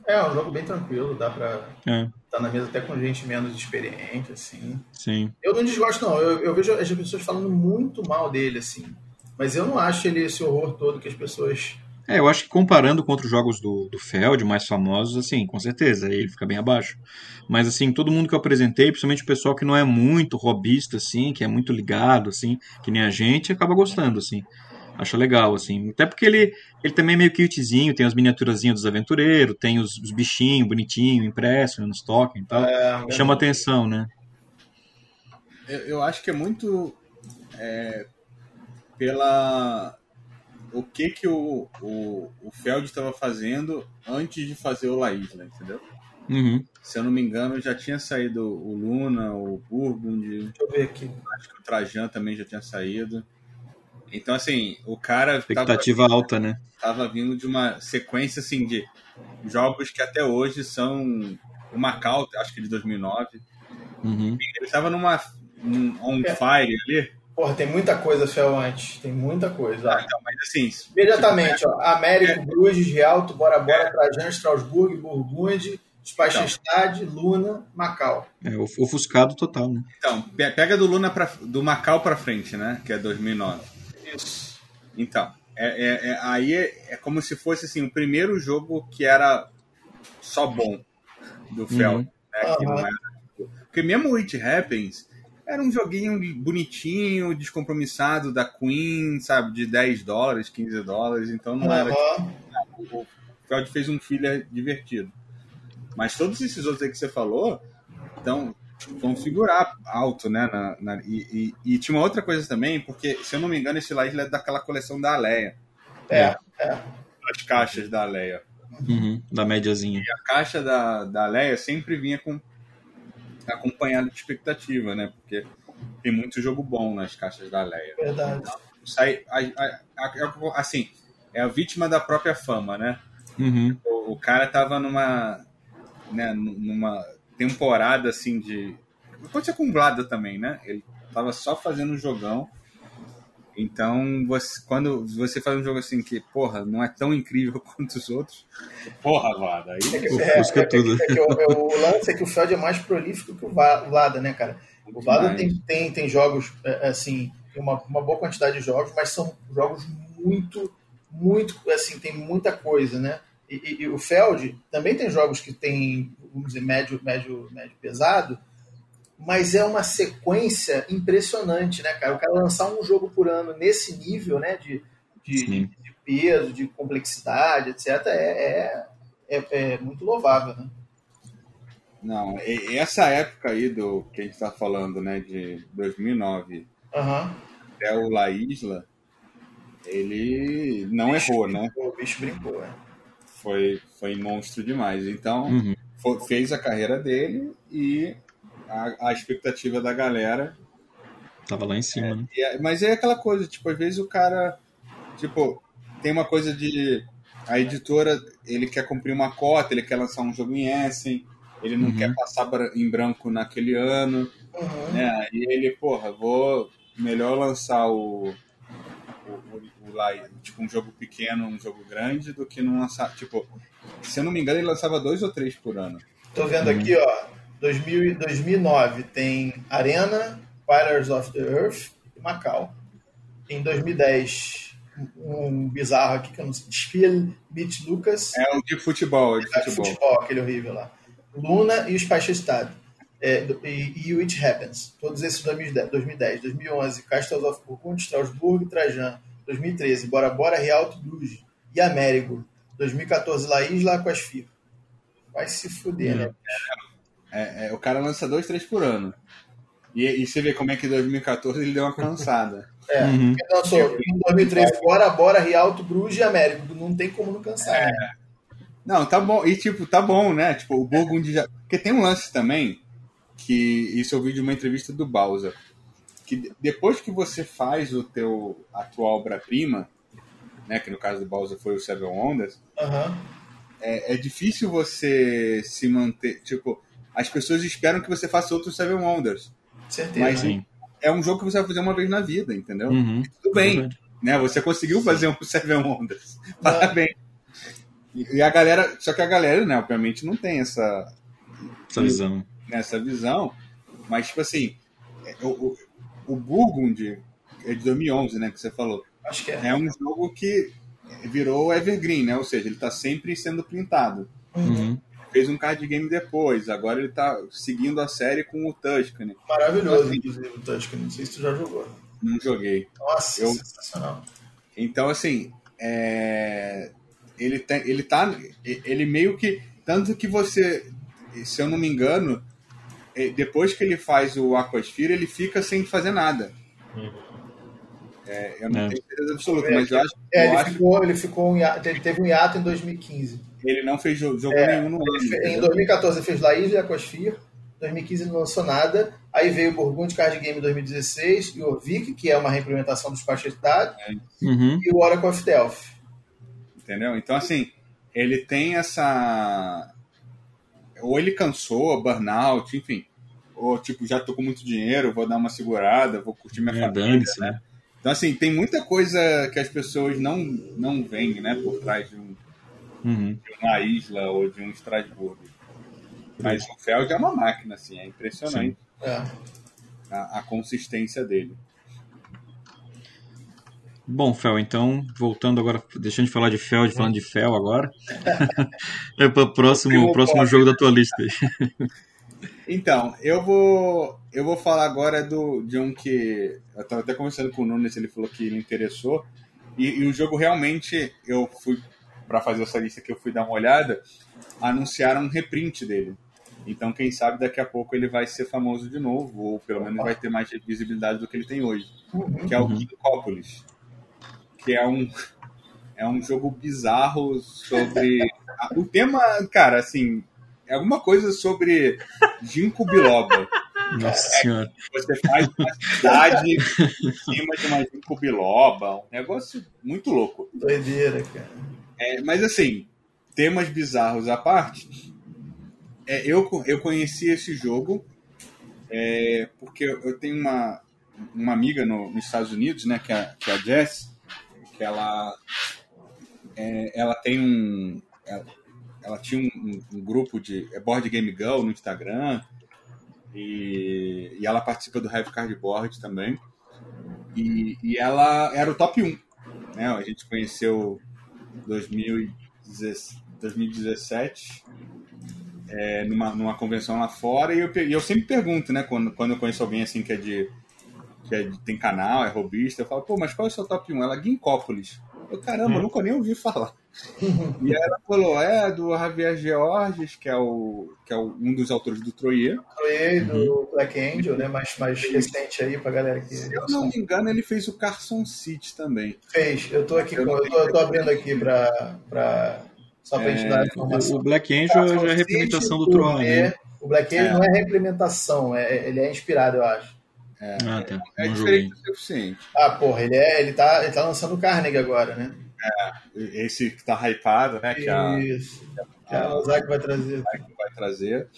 É, um jogo bem tranquilo, dá pra é. estar tá na mesa até com gente menos experiente, assim. Sim. Eu não desgosto, não. Eu, eu vejo as pessoas falando muito mal dele, assim. Mas eu não acho ele esse horror todo que as pessoas. É, eu acho que comparando com outros jogos do, do Feld, mais famosos, assim, com certeza, ele fica bem abaixo. Mas, assim, todo mundo que eu apresentei, principalmente o pessoal que não é muito robista, assim, que é muito ligado, assim, que nem a gente, acaba gostando, assim. Acho legal, assim. Até porque ele, ele também é meio cutezinho, tem as miniaturazinhas dos aventureiros, tem os, os bichinhos bonitinhos, impressos né, nos tokens e tal. É, Chama atenção, né? Eu, eu, acho que é muito é, pela o que que o, o, o Feld estava fazendo antes de fazer o La Isla, entendeu? Uhum. Se eu não me engano, já tinha saído o Luna, o Burgund. Deixa eu ver aqui. Acho que o Trajan também já tinha saído. Então, assim, o cara. Expectativa tava, alta, né? Tava vindo de uma sequência, assim, de jogos que até hoje são. O Macau, acho que de 2009. Uhum. Ele tava numa. Um, on é. fire ali Porra, tem muita coisa, Fel, antes. Tem muita coisa. Ah, então, mas assim. Imediatamente, tipo, ó. Américo, é. Bruges, Rialto, Bora Bora, é. Trajan, Strasbourg, Burgundy, Spachestad, então. Luna, Macau. É, ofuscado total, né? Então, pega do Luna pra, do Macau pra frente, né? Que é 2009. Isso. Então, é, é, é aí é, é, como se fosse assim, o primeiro jogo que era só bom do Fel. Uhum. Né, que não era... Porque mesmo o It Happens era um joguinho bonitinho, descompromissado da Queen, sabe, de 10 dólares, 15 dólares, então não uhum. era. O Feld fez um filler divertido. Mas todos esses outros aí que você falou, então, vão figurar alto, né? Na, na e, e, e, tinha uma outra coisa também, porque, se eu não me engano, esse lá é daquela coleção da Aleia. É, é. As caixas da Aleia. Uhum, da médiazinha. E a caixa da, da Leia sempre vinha com acompanhada de expectativa, né? Porque tem muito jogo bom nas caixas da Leia. Verdade. Sai, a, a, a, assim, é a vítima da própria fama, né? Uhum. O, o, cara tava numa, né, numa temporada assim de. Pode ser com Vlada também, né? Ele tava só fazendo um jogão. Então, você, quando você faz um jogo assim que, porra, não é tão incrível quanto os outros, porra, Vlada, aí é que, é, é, é, tudo. É que, o, é o, lance é que o Feld é mais prolífico que o Vlada, né, cara? O Vlada tem, tem, tem jogos, assim, uma, uma boa quantidade de jogos, mas são jogos muito, muito, assim, tem muita coisa, né? E, e, e, o Feld também tem jogos que tem, vamos dizer, médio, médio, médio pesado, mas é uma sequência impressionante, né, cara? O cara lançar um jogo por ano nesse nível, né, de, de, de peso, de complexidade, etc., é, é, é, é, muito louvável, né? Não, essa época aí do que a gente está falando, né, de 2009, uhum. até o La Isla, ele não bicho errou, brincou, né? O bicho brincou, é. Foi, foi monstro demais. Então, uhum. Foi, fez a carreira dele e a, a expectativa da galera. Tava lá em cima, é, né? É, mas é aquela coisa, tipo, às vezes o cara, tipo, tem uma coisa de. A editora, ele quer cumprir uma cota, ele quer lançar um jogo em Essen, ele não uhum. quer passar em branco naquele ano, uhum. né? Aí ele, porra, vou melhor lançar o, o lá, tipo, um jogo pequeno, um jogo grande, do que não lançar, tipo, se eu não me engano, ele lançava dois ou três por ano. Tô vendo aqui, ó, 2000, 2009 tem Arena, Pillars of the Earth e Macau. Em 2010, um bizarro aqui que eu não sei, Spiel Beat Lucas. É o de futebol, de futebol. futebol. aquele horrível lá. Luna e o Speicherstadt. É, e, e It Happens. Todos esses 2010, 2010 2011, Castles of Burgund, Strasbourg e Trajan. 2013, Bora Bora, Rialto Bruges e Américo. 2014, La Isla, Aquasfir. Vai se fuder, né? É, é, o cara lança dois, três por ano. E, e você vê como é que em 2014 ele deu uma cansada. É, uhum. lançou em 2013, Bora Bora, Rialto, Bruges e Américo. Não tem como não cansar. É. Né? Não, tá bom. E tipo, tá bom, né? Tipo, o Burgundy já. Porque tem um lance também, que isso eu vi de uma entrevista do Bowser. Que depois que você faz o teu atual obra-prima, né? Que no caso do Bowser foi o Seven Wonders, uhum. é, é difícil você se manter. Tipo, as pessoas esperam que você faça outros Seven Wonders. Certeza. Mas sim. é um jogo que você vai fazer uma vez na vida, entendeu? Uhum. Tudo bem. Né? Você conseguiu fazer um Seven Wonders. Parabéns. E a galera, só que a galera, né, obviamente não tem essa essa visão. Essa visão, mas tipo assim, é, o, Burgundy é de 2011, né, que você falou. Acho que é. É um jogo que virou evergreen, né? Ou seja, ele está sempre sendo pintado. Uhum fez um card game depois. Agora ele tá seguindo a série com o Tuscany. Maravilhoso, assim, inclusive, o Tuscany. Não sei se tu já jogou. Não joguei. Nossa, eu... sensacional. Então, assim, é... ele, tem, ele tá. Ele meio que. Tanto que você, se eu não me engano, depois que ele faz o Aquasphere, ele fica sem fazer nada. É, eu não é. tenho certeza absoluta, mas eu acho. É, eu ele, acho... Ficou, ele, ficou um hiato, ele teve um hiato em 2015. Ele não fez jogo, jogo é, nenhum no ano. Em 2014 ele fez La Isla e Aquasphere. 2015 não lançou nada. Aí veio o Burgund Card Game em 2016 e o Vic, que é uma reimplementação dos Pachetad, é. uhum. e o Oracle of Delphi. Entendeu? Então, assim, ele tem essa. Ou ele cansou, burnout, enfim. Ou, tipo, já tô com muito dinheiro, vou dar uma segurada, vou curtir minha é, família, né? Então, assim, tem muita coisa que as pessoas não, não veem, né, por trás de, um, uhum. de uma isla ou de um Strasbourg. Mas o Feld é uma máquina, assim, é impressionante é. a, a, consistência dele. Bom, Fel, então, voltando agora, deixando de falar de Feld, falando de Fel agora. é para o próximo, próximo jogo da tua lista. Então, eu vou eu vou falar agora do, de um que eu estava até conversando com o Nunes, ele falou que ele interessou. E, e o jogo realmente, eu fui para fazer essa lista que eu fui dar uma olhada, anunciaram um reprint dele. Então, quem sabe daqui a pouco ele vai ser famoso de novo, ou pelo menos vai ter mais visibilidade do que ele tem hoje. Que é o Kikopolis. Que é um. É um jogo bizarro sobre. o tema, cara, assim, é alguma coisa sobre ginkgo biloba. Nossa senhora. Você faz uma cidade em cima de uma ginkgo biloba. Um negócio muito louco. Doideira, cara. É, mas assim, temas bizarros à parte, é, eu, eu conheci esse jogo é, porque eu tenho uma, uma amiga no, nos Estados Unidos, né, que é, que é a Jess, que ela, é, ela tem um. Ela, ela tinha um, um, grupo de é Board Game Girl no Instagram e, e ela participa do Heavy Cardboard também. E, e ela era o top 1. Né? A gente conheceu 2017 é, numa, numa convenção lá fora e eu, e eu sempre pergunto, né, quando, quando eu conheço alguém assim que é de que é, tem canal, é robista, eu falo, pô, mas qual é o seu top 1? Ela, Ginkópolis. Eu, caramba, hum. nunca nem ouvi falar. e aí ela falou, é do Javier Georges, que é, o, que é o, um dos autores do Troyer. Troyer, do uhum. Black Angel, né? Mais, mais recente aí pra galera que. Se eu não me engano, ele fez o Carson City também. Fez, eu tô aqui, eu, com, eu, tô, eu tô abrindo aqui pra. pra só pra é, gente dar a informação. O Black Angel é a representação do Troyer. Né? O Black Angel é. não é reimplementação, é, ele é inspirado, eu acho. É, ah, tá. é, é diferente o suficiente. Ah, porra, ele, é, ele, tá, ele tá lançando o Carnegie agora, né? É, esse que tá hypado, né? Que a, Isso. Que a, a Ozaki vai trazer. vai trazer.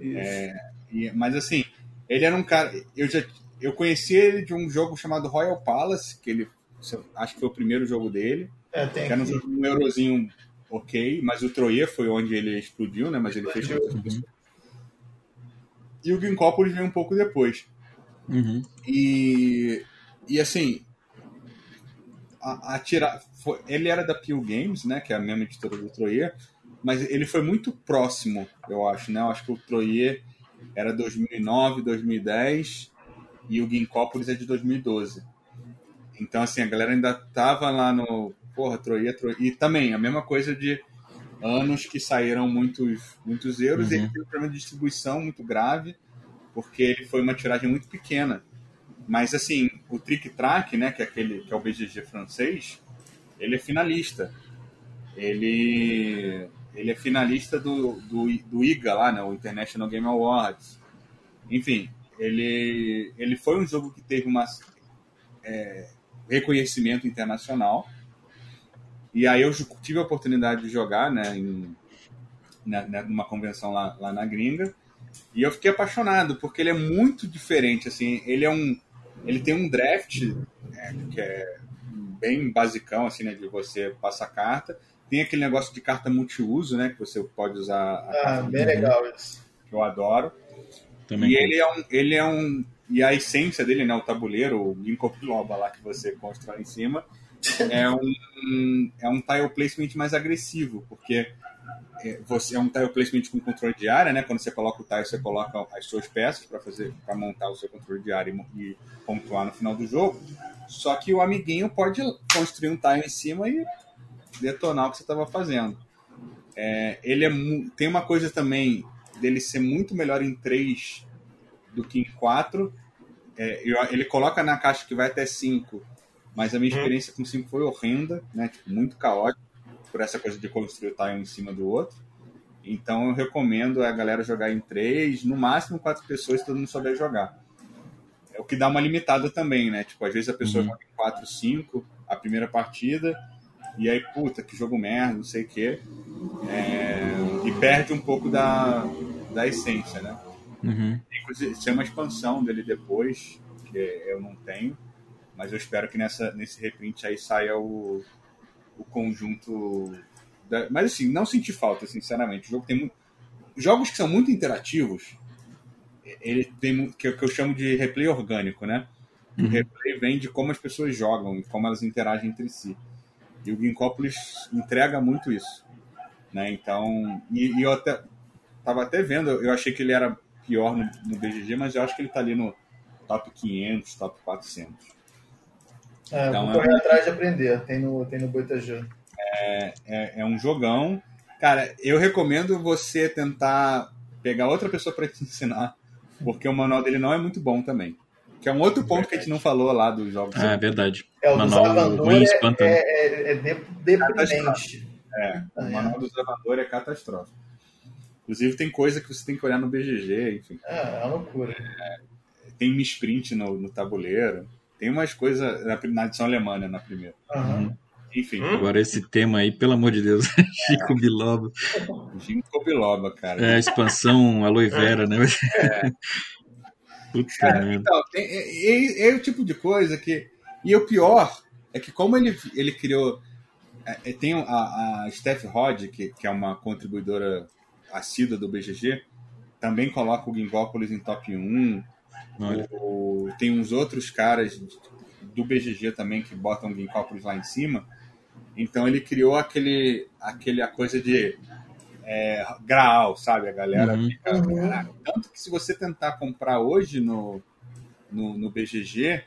É, e, mas assim, ele era um cara. Eu já eu conheci ele de um jogo chamado Royal Palace, que ele acho que foi o primeiro jogo dele. É, tem que era um, um eurozinho ok, mas o Troyer foi onde ele explodiu, né? Mas ele fez. Uhum. E o Ginkópolis veio um pouco depois. Uhum. E, e assim, a, a foi, ele era da Peel Games, né, que é a mesma editora do Troyer, mas ele foi muito próximo, eu acho, né? Eu acho que o Troyer era 2009, 2010 e o Ginkópolis é de 2012. Então, assim, a galera ainda tava lá no. Porra, Troyer, Troyer. E também, a mesma coisa de anos que saíram muitos, muitos euros uhum. e ele teve um problema de distribuição muito grave porque ele foi uma tiragem muito pequena. Mas assim, o Trick Track, né, que é aquele que é o BGG francês, ele é finalista. Ele ele é finalista do, do, do IGA lá, né, o International Game Awards. Enfim, ele ele foi um jogo que teve uma é, reconhecimento internacional. E aí eu tive a oportunidade de jogar, né, em, na, numa convenção lá, lá na gringa. E eu fiquei apaixonado, porque ele é muito diferente, assim, ele é um... Ele tem um draft, é, que é bem basicão, assim, né, de você passar carta. Tem aquele negócio de carta multiuso, né, que você pode usar... ah, bem legal isso. Que eu adoro. Também e ele é, um, ele é um... E a essência dele, né, o tabuleiro, o Ginkgo biloba lá que você constrói em cima, é um, é um tile placement mais agressivo, porque é, você é um tile placement com controle de área, né? Quando você coloca o tile, você coloca as suas peças para fazer, para montar o seu controle de área e, e, pontuar no final do jogo. Só que o amiguinho pode construir um tile em cima e detonar o que você estava fazendo. É, ele é, tem uma coisa também dele ser muito melhor em 3 do que em 4. É, ele coloca na caixa que vai até 5, mas a minha uhum. experiência com 5 foi horrenda, né? Tipo, muito caótica por essa coisa de construir o tile em cima do outro. Então eu recomendo a galera jogar em três, no máximo quatro pessoas, se todo mundo souber jogar. É o que dá uma limitada também, né? Tipo, às vezes a pessoa uhum. joga em 4, 5 a primeira partida, e aí, puta, que jogo merda, não sei o quê. É... E perde um pouco da, da essência, né? Uhum. Inclusive, isso é uma expansão dele depois, que eu não tenho, mas eu espero que nessa, nesse reprint aí saia o, o conjunto. Da... Mas assim, não senti falta, sinceramente. O jogo tem muito. Jogos que são muito interativos, ele tem que, que eu chamo de replay orgânico, né? Uhum. O replay vem de como as pessoas jogam e como elas interagem entre si. E o Ginkópolis entrega muito isso. Né? Então, e, e eu até tava até vendo, eu achei que ele era pior no, no BGG, mas eu acho que ele tá ali no top 500, top 400. É, então, vou correr é, atrás de aprender, tem no, tem no Boitajã. É, é, é, um jogão. Cara, eu recomendo você tentar pegar outra pessoa para te ensinar, porque o manual dele não é muito bom também. que é um outro ponto que a gente não falou lá dos jogos. Ah, é verdade. É, o manual ruim espanta. É, é, é deprimente. É, o ah, é. manual do Zavador é catastrófico. Inclusive tem coisa que você tem que olhar no BGG, enfim. É, é uma loucura. É, tem misprint no, no tabuleiro. Tem umas coisas na, na edição alemã, né, na primeira. Uhum. Enfim. Hum? Agora esse tema aí, pelo amor de Deus, Chico Biloba. Chico Biloba, cara. É a expansão aloe vera, né? É. Putz, cara, então, é, é, é, o tipo de coisa que. E o pior é que, como ele, ele criou. É, é tem a, a Steph Rod, que, que é uma contribuidora assídua do BGG, também coloca o Gingópolis em top 1. O, tem uns outros caras do BGG também que botam Gingópolis lá em cima. Então ele criou aquele, aquele a coisa de é, graal, sabe? A galera uhum. fica. Caraca, tanto que se você tentar comprar hoje no, no, no BGG,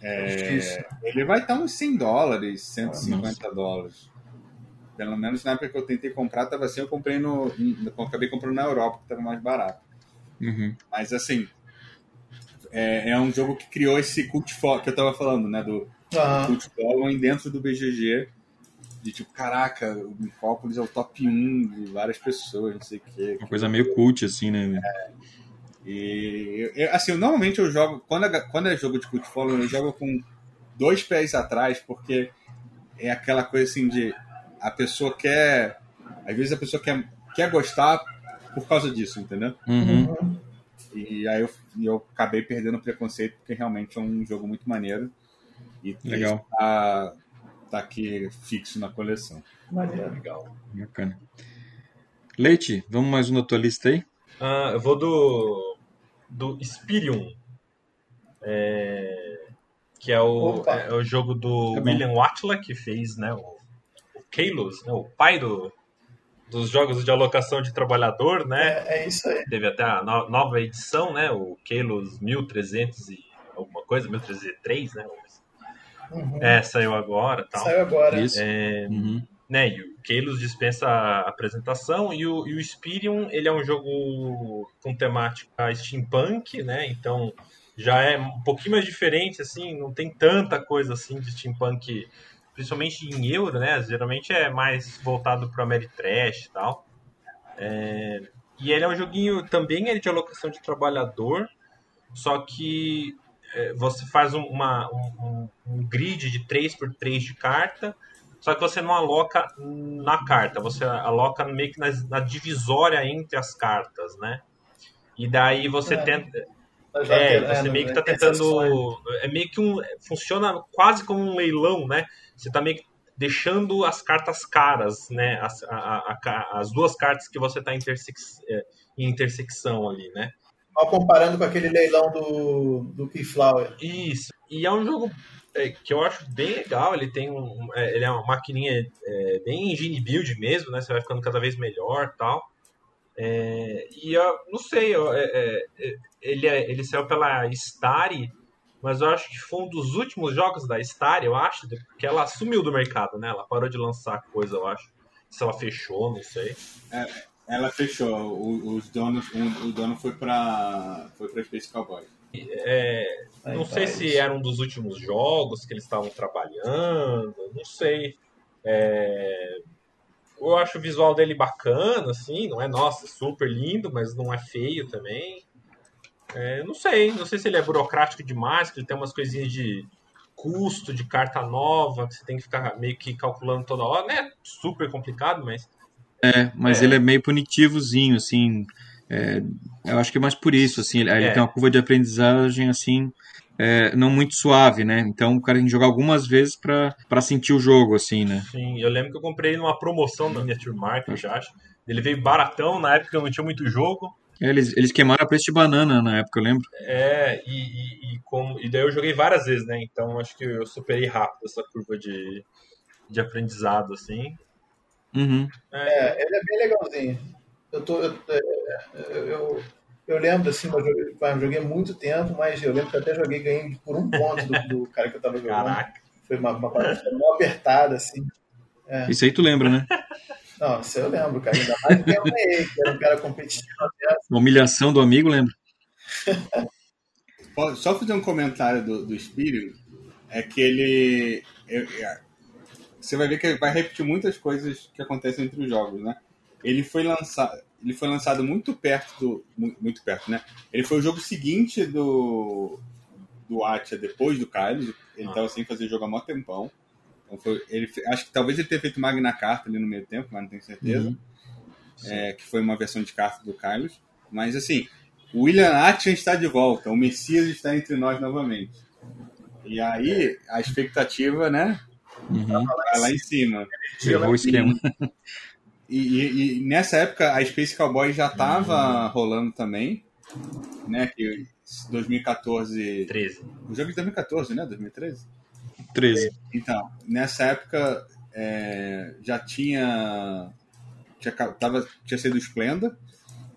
é, ele vai estar uns 100 dólares, 150 ah, dólares. Pelo menos na época que eu tentei comprar, estava assim. Eu comprei no. Eu acabei comprando na Europa, que estava mais barato. Uhum. Mas assim. É, é, um jogo que criou esse cult que eu estava falando, né? Do, uhum. cult following dentro do BGG de tipo, caraca, o Minfópolis é o top 1 de várias pessoas, não sei o quê. Uma coisa meio cult, assim, né? É. E, eu, assim, eu, normalmente eu jogo, quando é, quando é jogo de cult follow, eu jogo com dois pés atrás, porque é aquela coisa assim de a pessoa quer, às vezes a pessoa quer, quer gostar por causa disso, entendeu? Uhum. E aí eu, eu acabei perdendo o preconceito, porque realmente é um jogo muito maneiro. E Legal. Tá, tá aqui fixo na coleção. Maneiro. Legal. Bacana. Leite, vamos mais um na tua lista aí? Ah, eu vou do, do Spirium. É, que é o, é o jogo do é William Watla, que fez né, o, o Kalos, né, o pai do, dos jogos de alocação de trabalhador, né? É, é isso aí. Teve até a no, nova edição, né? O Kalos 1300 e alguma coisa, 1303, né? Uhum. É, saiu agora. Tal. Saiu agora. Isso. É, uhum. né, e o Keylus dispensa a apresentação e o, e o Spirium, ele é um jogo com temática steampunk, né? Então já é um pouquinho mais diferente, assim, não tem tanta coisa assim de steampunk, principalmente em euro, né? Geralmente é mais voltado para Ameritrash e tal. É, e ele é um joguinho também é de alocação de trabalhador, só que é, você faz uma, um, um, grid de 3 por 3 de carta, só que você não aloca na carta, você aloca meio que na, na divisória entre as cartas, né? E daí você é. tenta. É, você meio que tá tentando. É meio que um. Funciona quase como um leilão, né? Você tá meio que deixando as cartas caras, né? As, a, a, as duas cartas que você tá intersex, é, em intersecção ali, né? Mal comparando com aquele leilão do, do Keyflower. Isso. E é um jogo é, que eu acho bem legal. Ele tem um, é, ele é uma maquininha é, bem engine build mesmo, né? Você vai ficando cada vez melhor tal. É, e eu não sei, eu, é, é, ele, ele saiu pela Stari, mas eu acho que foi um dos últimos jogos da Stari, eu acho, que ela sumiu do mercado, né? Ela parou de lançar coisa, eu acho. Se ela fechou, não sei. É, ela fechou. O, os donos, um, o dono foi para foi para Space Cowboy. É, não sei se era um dos últimos jogos que eles estavam trabalhando, não sei. É, eu acho o visual dele bacana, assim, não é, nossa, super lindo, mas não é feio também. É, não sei, não sei se ele é burocrático demais, que ele tem umas coisinhas de custo de carta nova, que você tem que ficar meio que calculando toda hora. Não é super complicado, mas é, mas é. ele é meio punitivozinho, assim. É, eu acho que é mais por isso, assim. Ele, ele é. tem uma curva de aprendizagem, assim, é, não muito suave, né? Então o cara tem que jogar algumas vezes para sentir o jogo, assim, né? Sim, eu lembro que eu comprei numa promoção na Miniature Market, acho. Ele veio baratão, na época eu não tinha muito jogo. É, eles, eles queimaram a preço de banana na época, eu lembro. É, e, e, e, como, e daí eu joguei várias vezes, né? Então acho que eu superei rápido essa curva de, de aprendizado, assim. Uhum. É, ele é bem legalzinho. Eu, tô, eu, eu, eu, eu lembro, assim, eu joguei, eu joguei muito tempo, mas eu lembro que até joguei ganhei por um ponto do, do cara que eu tava jogando. Caraca. Foi uma, uma partida mal apertada, assim. É. Isso aí tu lembra, né? Não, isso eu lembro, cara. Ainda mais que eu ganhei, que era um cara competitivo. Uma humilhação do amigo, lembra? só fazer um comentário do, do Spirium, é que ele. Eu, é, você vai ver que ele vai repetir muitas coisas que acontecem entre os jogos, né? Ele foi lançado, ele foi lançado muito perto do. Muito perto, né? Ele foi o jogo seguinte do. do Atia depois do Kylos. Ele estava ah. sem fazer jogo há mó tempão. Foi, ele, acho que talvez ele tenha feito Magna Carta ali no meio tempo, mas não tenho certeza. Uhum. É, que foi uma versão de carta do Kylos. Mas assim, o William Atchen está de volta, o Messias está entre nós novamente. E aí, a expectativa, né? Uhum. Vai lá em cima. Errou o esquema. E, e, e, nessa época a Space Cowboy já estava uhum. rolando também, né? Que 2014. 13. O jogo de 2014, né? 2013? 13. Então, nessa época é, já tinha. Tinha, tava, tinha sido Splenda.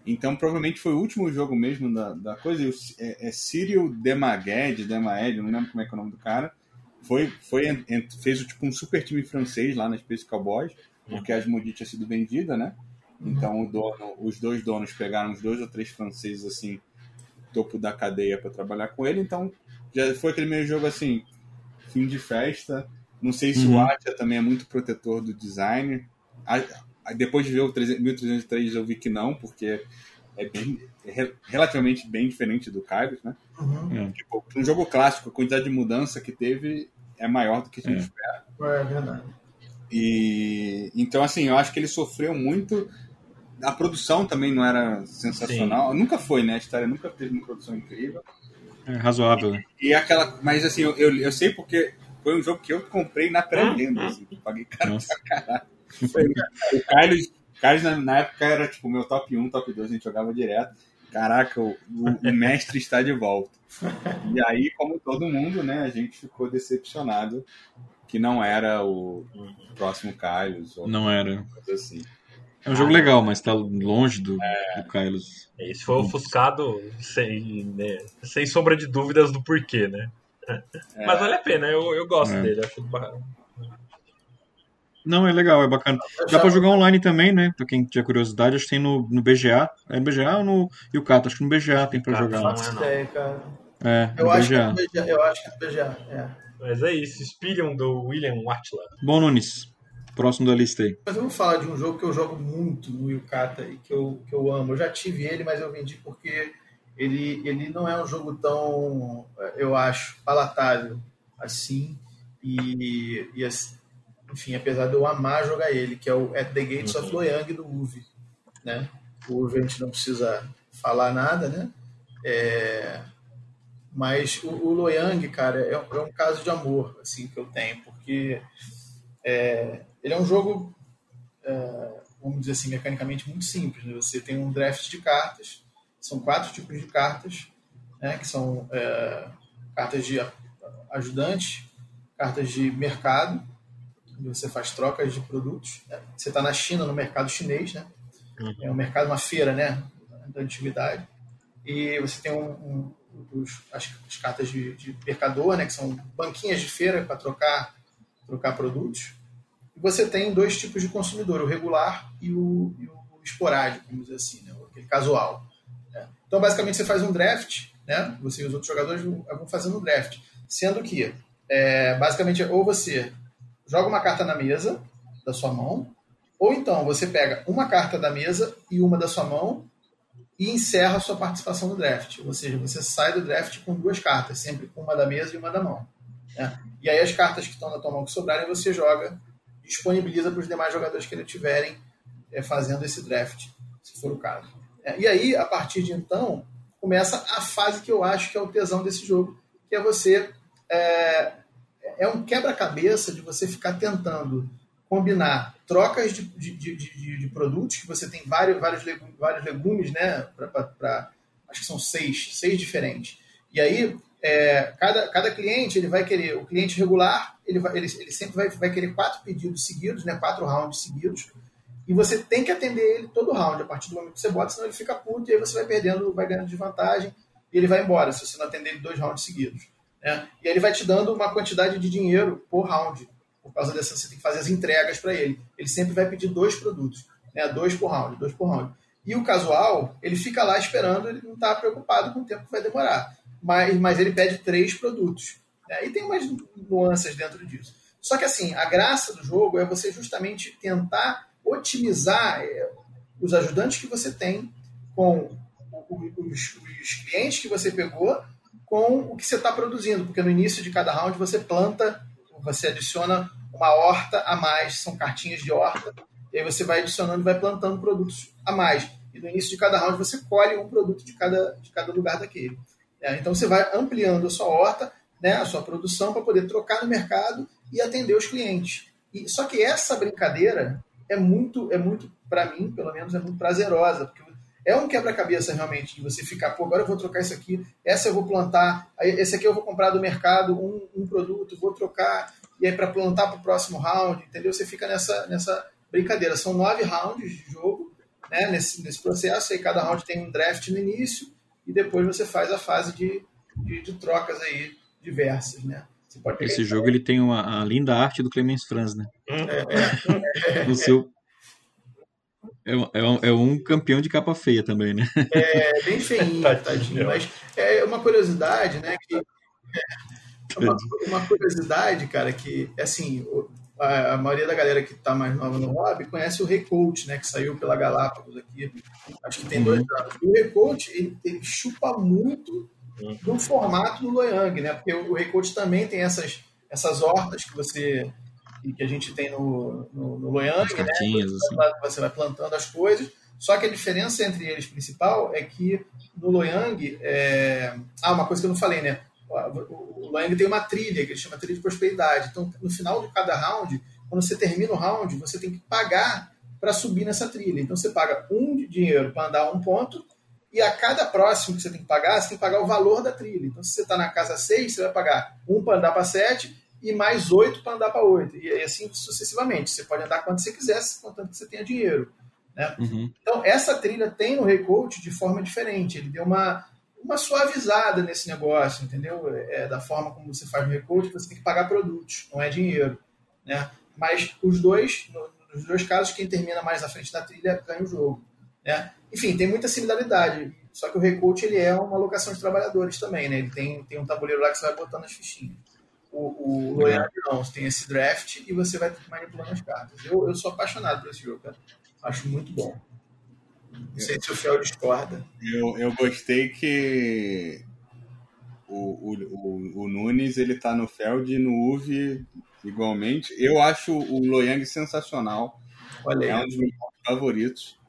Então, provavelmente foi o último jogo mesmo da, da coisa. É, é Cyril Demaged, Demaed, não lembro como é que é o nome do cara. Foi, foi, fez tipo um super time francês lá na Space Cowboys, porque a Asmodee tinha sido vendida, né? Então o dono, os dois donos pegaram os dois ou três franceses assim, topo da cadeia para trabalhar com ele. Então já foi aquele meio jogo assim, fim de festa. Não sei se uhum. o Atia também é muito protetor do design. Depois de ver o 1303 eu vi que não, porque é bem é relativamente bem diferente do Kairos, né? Uhum. Tipo, um jogo clássico, a quantidade de mudança que teve é maior do que a gente é. espera. É verdade. E então assim, eu acho que ele sofreu muito. A produção também não era sensacional. Sim. Nunca foi, né? A história nunca teve uma produção incrível. É razoável. Né? E, e aquela, mas assim, eu, eu, eu, sei porque foi um jogo que eu comprei na pré-venda, assim, paguei caro pra caralho. o Carlos, Carlos na, na, época era tipo meu top 1, top 2, a gente jogava direto. Caraca, o, o, mestre está de volta. E aí, como todo mundo, né, a gente ficou decepcionado que não era o próximo Carlos. não era. Assim. É um jogo legal, mas está longe do, é... do Kylos. Esse foi ofuscado sem, né, sem sombra de dúvidas do porquê, né? É... Mas vale a pena, eu, eu gosto é. dele, acho não, é legal, é bacana. Dá pra jogar online também, né? Pra quem tiver curiosidade, acho que tem no, no BGA. É no BGA ou no Yucata? Acho que no BGA tem pra jogar. Não faço ideia, cara. É, eu, acho BGA. Que é BGA. eu acho que é no BGA, é. Mas é isso, Spillion do William Watla. Bom, Nunes, próximo da lista aí. Mas eu vou falar de um jogo que eu jogo muito no Yucata e que eu, que eu amo. Eu já tive ele, mas eu vendi porque ele, ele não é um jogo tão, eu acho, palatável assim. E, e enfim, apesar de eu amar jogar ele, que é o At the Gates uhum. of Loyang do UV. Né? O UV a gente não precisa falar nada, né? É... Mas o, o Loyang, cara, é, é, um caso de amor assim que eu tenho, porque é, ele é um jogo, é, vamos dizer assim, mecanicamente muito simples. Né? Você tem um draft de cartas, são quatro tipos de cartas, né? que são é, cartas de ajudante, cartas de mercado, onde você faz trocas de produtos. Né? Você está na China, no mercado chinês, né? Uhum. É um mercado, uma feira, né? Da antiguidade. E você tem um, um os, as, as, cartas de, de, mercador, né? Que são banquinhas de feira para trocar, trocar produtos. E você tem dois tipos de consumidor, o regular e o, e o esporádico, vamos dizer assim, né? aquele casual. Né? Então, basicamente, você faz um draft, né? Você e os outros jogadores vão fazendo um draft. Sendo que, é, basicamente, ou você joga uma carta na mesa da sua mão, ou então você pega uma carta da mesa e uma da sua mão e encerra a sua participação no draft. Ou seja, você sai do draft com duas cartas, sempre com uma da mesa e uma da mão. Né? E aí as cartas que estão na tua mão que sobrarem, você joga, disponibiliza para os demais jogadores que ele tiverem é, fazendo esse draft, se for o caso. É, e aí, a partir de então, começa a fase que eu acho que é o tesão desse jogo, que é você é, é um quebra-cabeça de você ficar tentando combinar trocas de, de, de, de, produtos, que você tem vários, vários, legumes, vários legumes, né? Pra, pra, pra, acho que são seis, seis diferentes. E aí, é, cada, cada cliente ele vai querer, o cliente regular, ele, vai, ele, ele sempre vai, vai querer quatro pedidos seguidos, né? quatro rounds seguidos, e você tem que atender ele todo round, a partir do momento que você bota, senão ele fica puto e aí você vai perdendo, vai ganhando desvantagem e ele vai embora se você não atender ele dois rounds seguidos. Né? E aí ele vai te dando uma quantidade de dinheiro por round. Por causa dessa, você tem que fazer as entregas para ele. Ele sempre vai pedir dois produtos, né? dois por round, dois por round. E o casual, ele fica lá esperando, ele não está preocupado com o tempo que vai demorar. Mas, mas ele pede três produtos. Né? E tem umas nuances dentro disso. Só que assim, a graça do jogo é você justamente tentar otimizar é, os ajudantes que você tem com os, os clientes que você pegou com o que você está produzindo, porque no início de cada round você planta, você adiciona uma horta a mais, são cartinhas de horta, e aí você vai adicionando e vai plantando produtos a mais. E no início de cada round você colhe um produto de cada, de cada lugar daquele. É, então você vai ampliando a sua horta, né, a sua produção, para poder trocar no mercado e atender os clientes. E, só que essa brincadeira é muito, é muito para mim, pelo menos, é muito prazerosa, porque é um quebra-cabeça realmente de você ficar, pô, agora eu vou trocar isso aqui, essa eu vou plantar, esse aqui eu vou comprar do mercado um, um produto, vou trocar, e aí para plantar para o próximo round, entendeu? Você fica nessa, nessa brincadeira. São nove rounds de jogo né, nesse, nesse processo, aí cada round tem um draft no início, e depois você faz a fase de, de, de trocas aí diversas, né? Esse jogo ele tem uma, a linda arte do Clemens Franz, né? É, é, seu é, um, é, um, é um campeão de capa feia também, né? É, bem feinho, tadinho. Mas é uma curiosidade, né? Que, é uma, uma, curiosidade, cara, que, assim, a, maioria da galera que tá mais nova no hobby conhece o Recoach, né? Que saiu pela Galápagos aqui. Acho que tem uhum. dois anos. E o Recoach, ele, ele chupa muito uhum. do formato do Loyang, né? Porque o Recoach também tem essas, essas hortas que você que a gente tem no, no, no Loyang, né? Assim. Você vai plantando as coisas. Só que a diferença entre eles principal é que no Loyang, é... ah, uma coisa que eu não falei, né? O Loyang tem uma trilha que ele chama trilha de prosperidade. Então, no final de cada round, quando você termina o round, você tem que pagar para subir nessa trilha. Então, você paga um de dinheiro para andar um ponto e a cada próximo que você tem que pagar, você tem que pagar o valor da trilha. Então, se você está na casa 6, você vai pagar um para andar para 7 e mais oito para andar para oito. E assim sucessivamente. Você pode andar quanto você quiser, contanto que você tenha dinheiro. Né? Uhum. Então, essa trilha tem no Recoach de forma diferente. Ele deu uma, uma suavizada nesse negócio, entendeu? É, da forma como você faz no Recoach, você tem que pagar produtos, não é dinheiro. Né? Mas os dois, nos dois casos, quem termina mais à frente da trilha ganha o jogo. Né? Enfim, tem muita similaridade. Só que o Recoach ele é uma alocação de trabalhadores também. Né? Ele tem, tem um tabuleiro lá que você vai botando as fichinhas. O, o Loyal não, você tem esse draft e você vai manipulando as cartas. Eu, eu sou apaixonado por esse jogo, cara. Acho muito bom. Não sei se o Fel discorda. Eu, eu gostei que o, o, o, o Nunes ele tá no Feld e no UV igualmente. Eu acho o Loyang sensacional. Olha é um dos meus favoritos.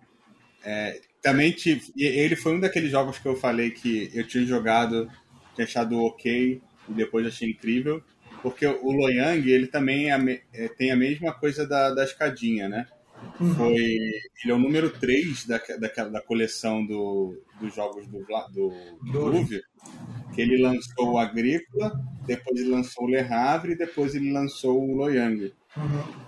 É, também tive, ele foi um daqueles jogos que eu falei que eu tinha jogado, tinha achado ok e depois achei incrível. Porque o Loyang, ele também é, é, tem a mesma coisa da, da escadinha, né? Foi, ele é o número 3 da, da, da coleção do, dos jogos do, do, do que ele lançou o Agrícola, depois ele lançou o Le Havre e depois ele lançou o Loyang. Uhum.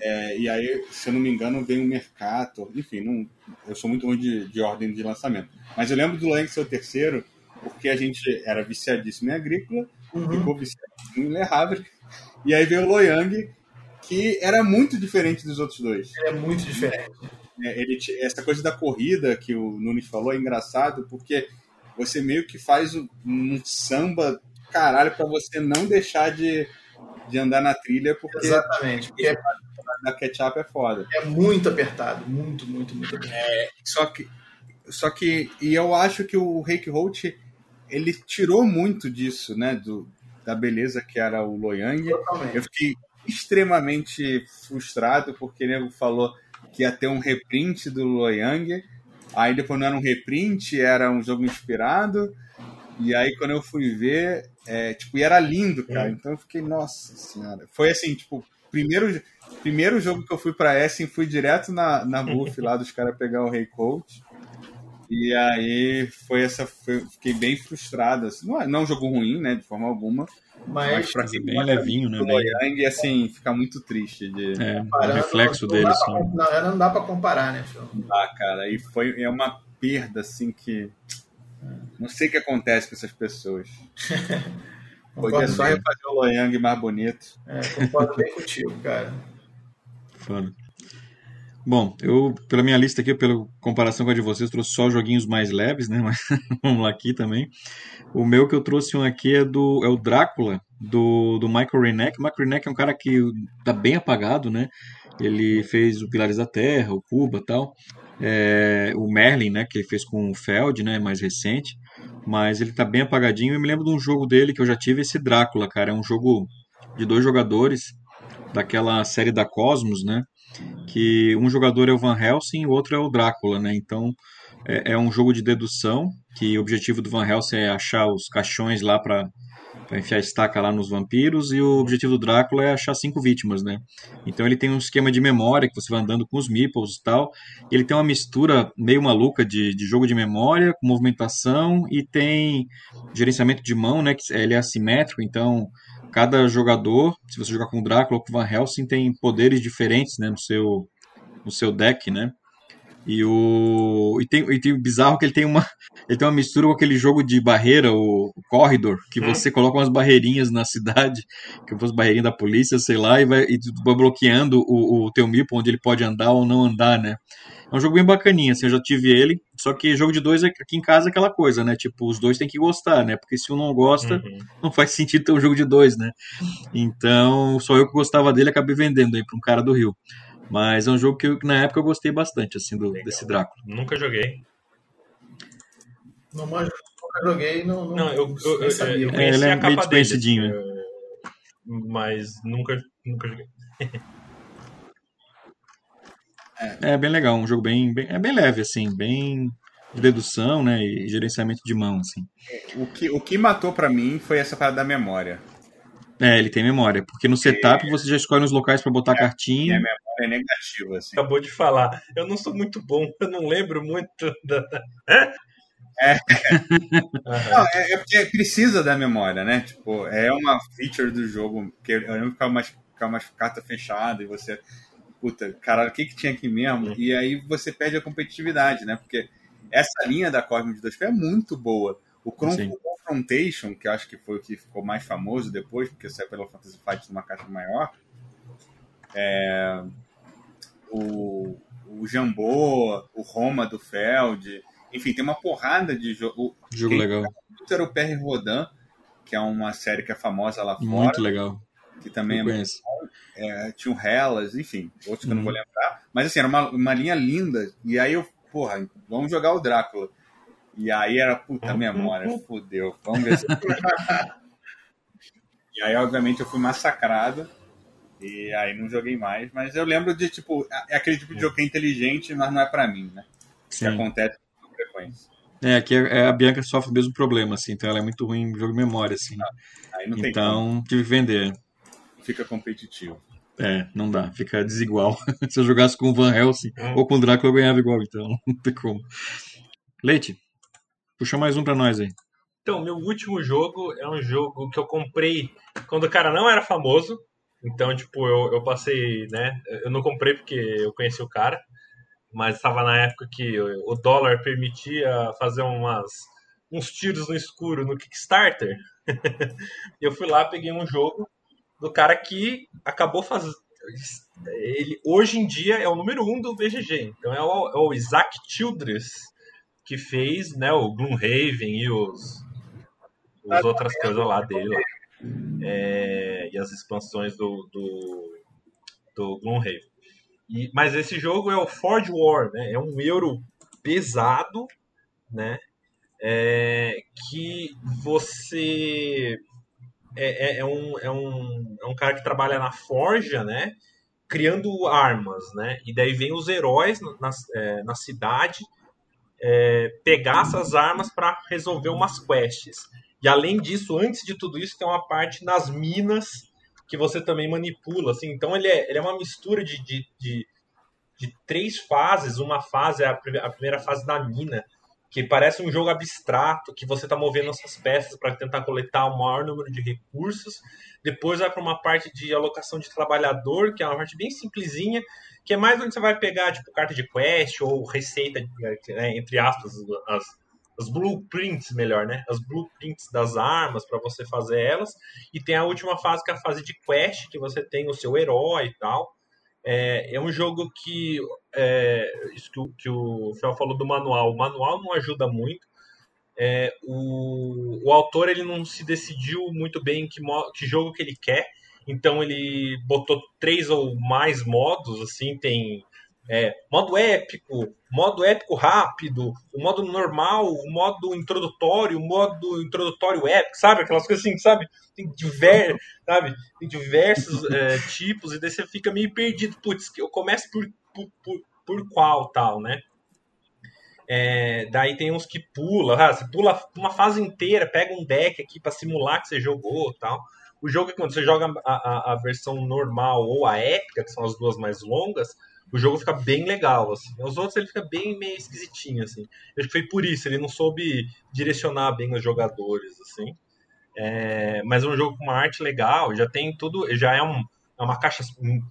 É, e aí, se eu não me engano, vem o Mercator, enfim, não, eu sou muito ruim de, de ordem de lançamento. Mas eu lembro do Loyang ser o terceiro, porque a gente era viciadíssimo em Agrícola, uhum. ficou viciado em Le Havre. E aí veio o Loyang, que era muito diferente dos outros dois. é muito diferente. É, ele, essa coisa da corrida que o Nunes falou é engraçado, porque você meio que faz um, um samba caralho para você não deixar de, de andar na trilha, porque. Exatamente. Porque é, da ketchup é foda. É muito apertado, muito, muito, muito apertado. É, só que. Só que. E eu acho que o Reiki Holt ele tirou muito disso, né? Do, da beleza que era o Loyang. Totalmente. Eu fiquei extremamente frustrado porque ele falou que ia ter um reprint do Loyang. Aí depois não era um reprint, era um jogo inspirado. E aí quando eu fui ver, é, tipo, e era lindo, cara. É. Então eu fiquei, nossa senhora. Foi assim, tipo, primeiro, primeiro jogo que eu fui pra Essen, fui direto na, na buff lá dos caras pegar o Rei Coach. E aí foi essa. Foi, fiquei bem frustrado. Assim. Não, é, não é um jogo ruim, né? De forma alguma. Mas, pra quem bem levinho, né? O Yang, assim, fica muito triste. De... É, o reflexo não, dele, não assim. Pra, não, não dá pra comparar, né, Phil? Não dá, cara. E foi, é uma perda, assim, que. Não sei o que acontece com essas pessoas. Podia só refazer o Loyang mais bonito. É, concordo bem contigo, cara. Foda. Bom, eu, pela minha lista aqui, pela comparação com a de vocês, trouxe só joguinhos mais leves, né? Mas vamos lá aqui também. O meu que eu trouxe um aqui é do é o Drácula, do, do Michael Reneck. O Michael Reneck é um cara que tá bem apagado, né? Ele fez o Pilares da Terra, o Cuba tal. É, o Merlin, né? Que ele fez com o Feld, né? Mais recente. Mas ele tá bem apagadinho. Eu me lembro de um jogo dele que eu já tive, esse Drácula, cara. É um jogo de dois jogadores daquela série da Cosmos, né? Que um jogador é o Van Helsing e o outro é o Drácula, né? Então é, é um jogo de dedução que o objetivo do Van Helsing é achar os caixões lá para enfiar estaca lá nos vampiros e o objetivo do Drácula é achar cinco vítimas, né? Então ele tem um esquema de memória que você vai andando com os meeples e tal. Ele tem uma mistura meio maluca de, de jogo de memória com movimentação e tem gerenciamento de mão, né? Que ele é assimétrico, então cada jogador, se você jogar com o Drácula ou com o Van Helsing, tem poderes diferentes né, no, seu, no seu deck, né? E o e tem, e tem bizarro que ele tem uma ele tem uma mistura com aquele jogo de barreira, o, o Corridor, que hum. você coloca umas barreirinhas na cidade, que fosse barreirinha da polícia, sei lá, e vai, e vai bloqueando o, o teu mipo onde ele pode andar ou não andar, né? É um jogo bem bacaninha, assim, eu já tive ele. Só que jogo de dois aqui em casa é aquela coisa, né? Tipo, os dois tem que gostar, né? Porque se um não gosta, uhum. não faz sentido ter um jogo de dois, né? Então, só eu que gostava dele acabei vendendo aí para um cara do Rio. Mas é um jogo que eu, na época eu gostei bastante, assim, do, desse Drácula. Nunca joguei. Não manjo, nunca joguei, não. Não, não eu, eu, eu, sabia. eu conheci é, ele é a capa dele, assim, mas nunca, nunca joguei. É. é bem legal, um jogo bem, bem, é bem leve, assim, bem de dedução, né, e gerenciamento de mão, assim. O que, o que matou para mim foi essa parada da memória. É, ele tem memória, porque no setup é, você já escolhe os locais para botar é, cartinha. É, memória é negativa, assim. Acabou de falar. Eu não sou muito bom, eu não lembro muito da... É. Não, é, é, porque precisa da memória, né? Tipo, é uma feature do jogo, que eu lembro que ficava mais, ficava mais carta fechada e você puta, caralho, o que, que tinha aqui mesmo? Uhum. E aí você perde a competitividade, né? Porque essa linha da Cosmos de 2 é muito boa. O Confrontation, que acho que foi o que ficou mais famoso depois, porque saiu pela Fantasy Fight numa caixa maior, é... o, o Jambô, o Roma do Feld, enfim, tem uma porrada de jogo. Jogo legal. Era o PR Rodan, que é uma série que é famosa lá fora. Muito legal. Que também é, é, tinha o Hellas, enfim, outros que eu não vou uhum. lembrar. Mas assim, era uma, uma linha linda. E aí eu, porra, vamos jogar o Drácula. E aí era, puta memória, fudeu. Vamos ver se. e aí, obviamente, eu fui massacrado. E aí não joguei mais. Mas eu lembro de, tipo, é aquele tipo de jogo que é inteligente, mas não é pra mim, né? Sim. Que acontece com frequência. É, aqui é, a Bianca sofre o mesmo problema, assim, então ela é muito ruim em jogo de memória, assim. Ah, então, tive que vender. Fica competitivo. É, não dá, fica desigual. Se eu jogasse com o Van Helsing é. ou com o Drácula, eu ganhava igual, então não tem como. Leite, puxa mais um pra nós aí. Então, meu último jogo é um jogo que eu comprei quando o cara não era famoso. Então, tipo, eu, eu passei, né? Eu não comprei porque eu conheci o cara, mas estava na época que o dólar permitia fazer umas, uns tiros no escuro no Kickstarter. eu fui lá, peguei um jogo do cara que acabou fazendo. Ele hoje em dia é o número um do BGG. Então é o, é o Isaac Childress que fez né, o Gloomhaven e os, os outras coisas lá dele. Lá. É, e as expansões do, do, do Gloomhaven. E, mas esse jogo é o Forge War, né? É um euro pesado, né? É, que você é, é, é, um, é, um, é um cara que trabalha na forja, né? Criando armas, né? E daí vem os heróis na, é, na cidade é, pegar essas armas para resolver umas quests. E além disso, antes de tudo isso, tem uma parte nas minas que você também manipula. Assim. Então ele é, ele é uma mistura de, de, de, de três fases. Uma fase é a primeira fase da mina, que parece um jogo abstrato, que você está movendo essas peças para tentar coletar o maior número de recursos. Depois vai para uma parte de alocação de trabalhador, que é uma parte bem simplesinha, que é mais onde você vai pegar tipo carta de quest ou receita, né, entre aspas, as, as blueprints, melhor, né? As blueprints das armas para você fazer elas. E tem a última fase, que é a fase de quest, que você tem o seu herói e tal. É, é um jogo que, é, isso que, o, que o Fel falou do manual, o manual não ajuda muito. É, o, o autor ele não se decidiu muito bem que, que jogo que ele quer, então ele botou três ou mais modos, assim, tem é, modo épico, modo épico rápido, o modo normal, o modo introdutório, o modo introdutório épico, sabe? Aquelas coisas assim, sabe? Tem, diver, sabe? Tem diversos é, tipos, e daí você fica meio perdido. Putz, eu começo por, por, por, por qual tal, né? É, daí tem uns que pula, ah, você pula uma fase inteira, pega um deck aqui para simular que você jogou tal. O jogo é quando você joga a, a, a versão normal ou a épica, que são as duas mais longas, o jogo fica bem legal, assim. Os outros ele fica bem meio esquisitinho, assim. Eu acho que foi por isso, ele não soube direcionar bem os jogadores, assim. É, mas é um jogo com uma arte legal, já tem tudo, já é, um, é uma caixa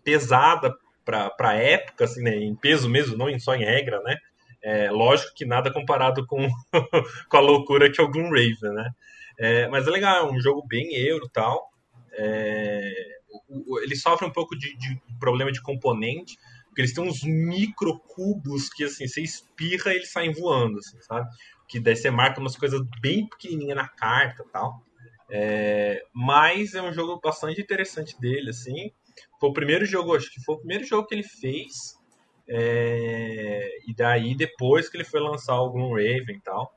pesada para época, assim, né, em peso mesmo, não só em regra, né? É, lógico que nada comparado com, com a loucura que é o Gloomraven, né? É, mas é legal, é um jogo bem euro e tal. É, ele sofre um pouco de, de problema de componente, porque eles têm uns micro cubos que, assim, você espirra e eles saem voando, assim, sabe? Que daí você marca umas coisas bem pequenininhas na carta tal. É, mas é um jogo bastante interessante dele, assim. Foi o primeiro jogo, acho que foi o primeiro jogo que ele fez. É, e daí, depois que ele foi lançar o Gloomraven e tal.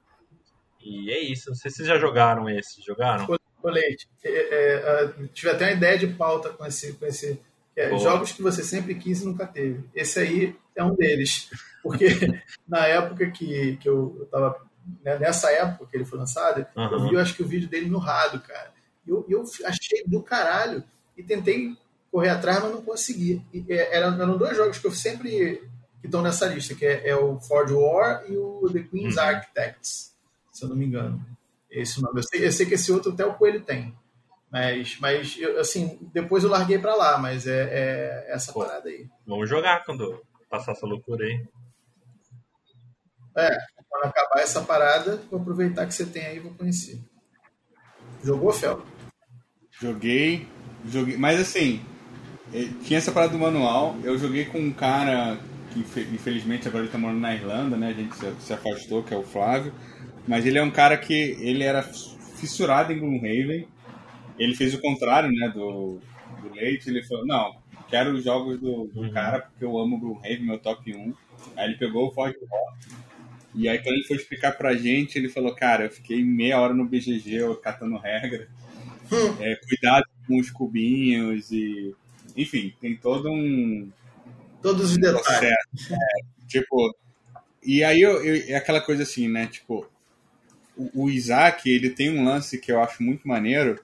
E é isso. Não sei se vocês já jogaram esse. Jogaram? Ô, Leite, é, é, tive até uma ideia de pauta com esse, com esse é, jogos que você sempre quis e nunca teve. Esse aí é um deles. Porque na época que, que eu estava. Né, nessa época que ele foi lançado, uhum. eu vi, eu acho que o vídeo dele no Rado, cara. E eu, eu achei do caralho e tentei correr atrás, mas não consegui. E, é, eram, eram dois jogos que eu sempre que estão nessa lista, que é, é, o Forge War e o The Queen's uhum. Architects, se eu não me engano. Esse nome. Eu sei, eu sei que esse outro até o Coelho tem. Mas, mas eu, assim, depois eu larguei pra lá, mas é, é essa Pô, parada aí. Vamos jogar quando passar essa loucura aí. É, quando acabar essa parada, vou aproveitar que você tem aí e vou conhecer. Jogou, Fel? Joguei, joguei, mas assim, é, tinha essa parada do manual, eu joguei com um cara que infelizmente agora ele tá morando na Irlanda, né? A gente se afastou, que é o Flávio. Mas ele é um cara que ele era fissurado em Gloomhaven ele fez o contrário, né, do, do Leite. Ele falou, não, quero os jogos do, do uhum. cara porque eu amo Gloomhaven, meu top 1. Aí ele pegou o Ford Rock. E aí quando ele foi explicar pra gente, ele falou, cara, eu fiquei meia hora no BGG eu, catando regra. Hum. É, cuidado com os cubinhos e... Enfim, tem todo um... Todos os detalhes. É, tipo... E aí eu, eu, é aquela coisa assim, né? Tipo, o, o Isaac, ele tem um lance que eu acho muito maneiro,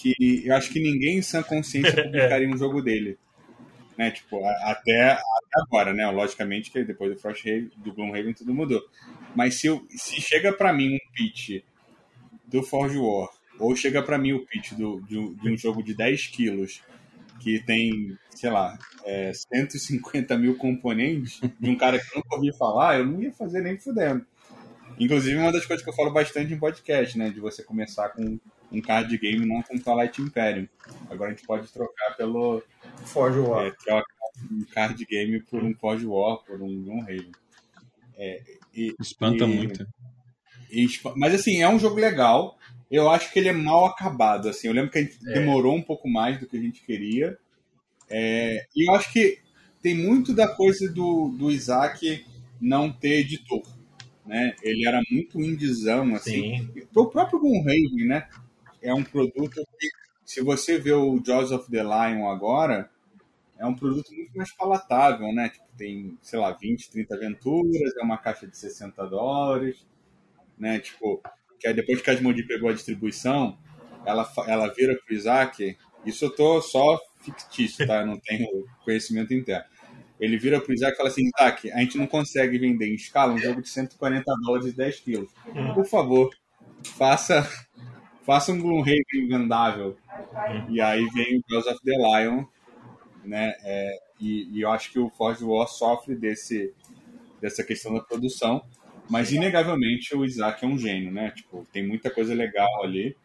que eu acho que ninguém em sã consciência publicaria um jogo dele. Né? Tipo, até, até agora, né? Logicamente que depois do Frost do Gloomhaven tudo mudou. Mas se, eu, se chega para mim um pitch do Forge War, ou chega para mim o pitch do, de, de, um jogo de 10 quilos que tem, sei lá, é, 150 mil componentes, de um cara que eu nunca ouvi falar, eu não ia fazer nem fudendo. Inclusive, uma das coisas que eu falo bastante em podcast, né? De você começar com um card game não com Twilight Imperium. Agora a gente pode trocar pelo. Forge War. É, troca um card game por um Forge War, por um Gloomhaven. É, e, Espanta e, muito. E, mas assim, é um jogo legal. Eu acho que ele é mal acabado. Assim. Eu lembro que a gente é. demorou um pouco mais do que a gente queria. É, e eu acho que tem muito da coisa do, do Isaac não ter editor. Né? Ele era muito indizão, assim. Sim. O próprio Gloomhaven, né? É um produto que, se você vê o Jaws of the Lion agora, é um produto muito mais palatável, né? Tipo, tem, sei lá, 20, 30 aventuras, é uma caixa de 60 dólares, né? Tipo, que aí depois que a Asmodi pegou a distribuição, ela, ela vira pro Isaac, isso eu tô só fictício, tá? Eu não tenho conhecimento interno. Ele vira pro Isaac e fala assim, Isaac, a gente não consegue vender em escala um jogo de 140 dólares e 10 quilos. Por favor, faça faça um Gloomhaven vendável. E aí vem o Girls of the Lion, né? É, e, e, eu acho que o Forge War sofre desse, dessa questão da produção, mas inegavelmente o Isaac é um gênio, né? Tipo, tem muita coisa legal ali,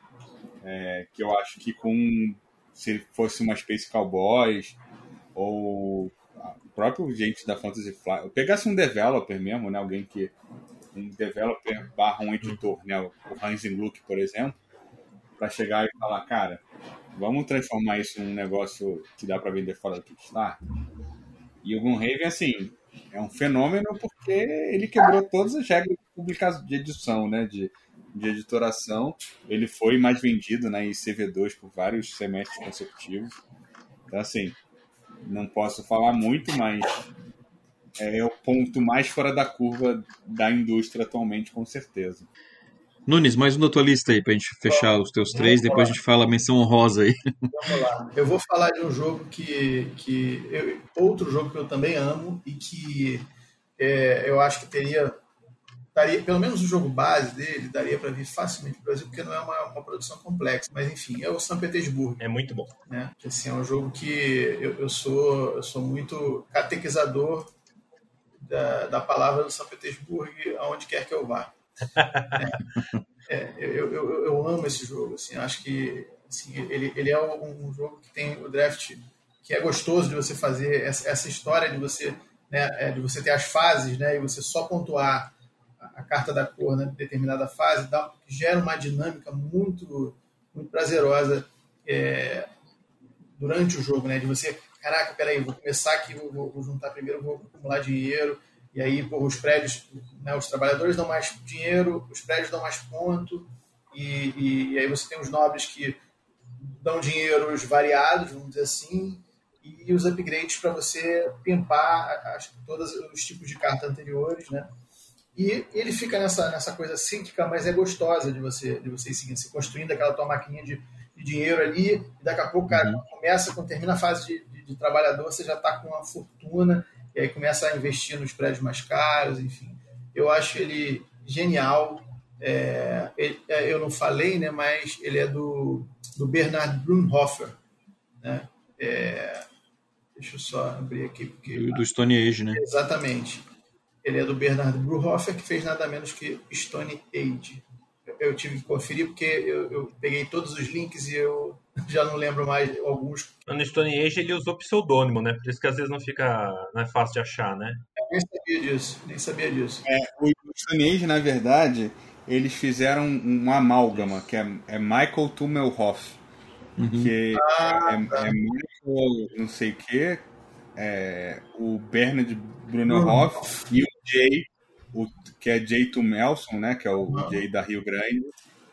é, que eu acho que com se fosse uma Space Cowboys, ou o próprio gente da Fantasy Flight, pegasse um developer mesmo, né, alguém que um developer barra um editor, né, o Hans Gluck, por exemplo, para chegar e falar, cara, vamos transformar isso num negócio que dá para vender fora do Kickstarter. E o Gloomhaven, assim, é um fenômeno porque ele quebrou todas as regras de de edição, né, de, de editoração. Ele foi mais vendido né, em CV2 por vários semestres consecutivos. Então, assim, não posso falar muito, mas é o ponto mais fora da curva da indústria atualmente, com certeza. Nunes, mais um da tua lista aí, pra gente fechar os teus três, depois falar. a gente fala a menção honrosa aí. Vamos lá. Eu vou falar de um jogo que. que eu, outro jogo que eu também amo e que é, eu acho que teria. Daria, pelo menos o jogo base dele daria para vir facilmente no Brasil, porque não é uma, uma, produção complexa. Mas enfim, é o São Petersburgo. É muito bom. Né? Assim, é um jogo que eu, eu, sou, eu sou muito catequizador da, da palavra do São Petersburgo aonde quer que eu vá. É, eu, eu, eu, amo esse jogo. Assim, acho que assim, ele, ele é um jogo que tem o draft que é gostoso de você fazer essa, essa história de você né, é, de você ter as fases né, e você só pontuar a, a carta da cor na né, determinada fase dá, gera uma dinâmica muito muito prazerosa é, durante o jogo, né? De você, caraca, peraí, vou começar aqui, vou, vou juntar primeiro, vou acumular dinheiro, e aí pô, os prédios, né, os trabalhadores dão mais dinheiro, os prédios dão mais ponto, e, e, e, aí você tem os nobres que dão dinheiros variados, vamos dizer assim, e os upgrades para você pimpar as, todos os tipos de carta anteriores, né? E ele fica nessa, nessa coisa cíclica, mas é gostosa de você de você se construindo aquela tua maquininha de, de dinheiro ali, e daqui a pouco, cara, uhum. começa, quando termina a fase de, de, de trabalhador, você já está com uma fortuna, e aí começa a investir nos prédios mais caros, enfim. Eu acho ele genial. É, ele, é, eu não falei, né, mas ele é do, do Bernard Brunhofer. Né? É, deixa eu só abrir aqui. Porque, do, do Stone Age, né? Exatamente. Ele é do Bernard Brunhofer, que fez nada menos que Stone Age. Eu, eu tive que conferir porque eu, eu peguei todos os links e eu já não lembro mais alguns. No Stone Age ele usou pseudônimo, né? Por isso que às vezes não fica. não é fácil de achar, né? Eu nem sabia disso, nem sabia disso. É, o Stone Age, na verdade, eles fizeram um amálgama, que é, é Michael Tummelhoff. Uhum. Que ah, é, tá. é, Michael não sei o que, é, o Bernard Brunohoff uhum. e o Jay, o, que é Jay Tumelson, né? Que é o, uhum. o Jay da Rio Grande.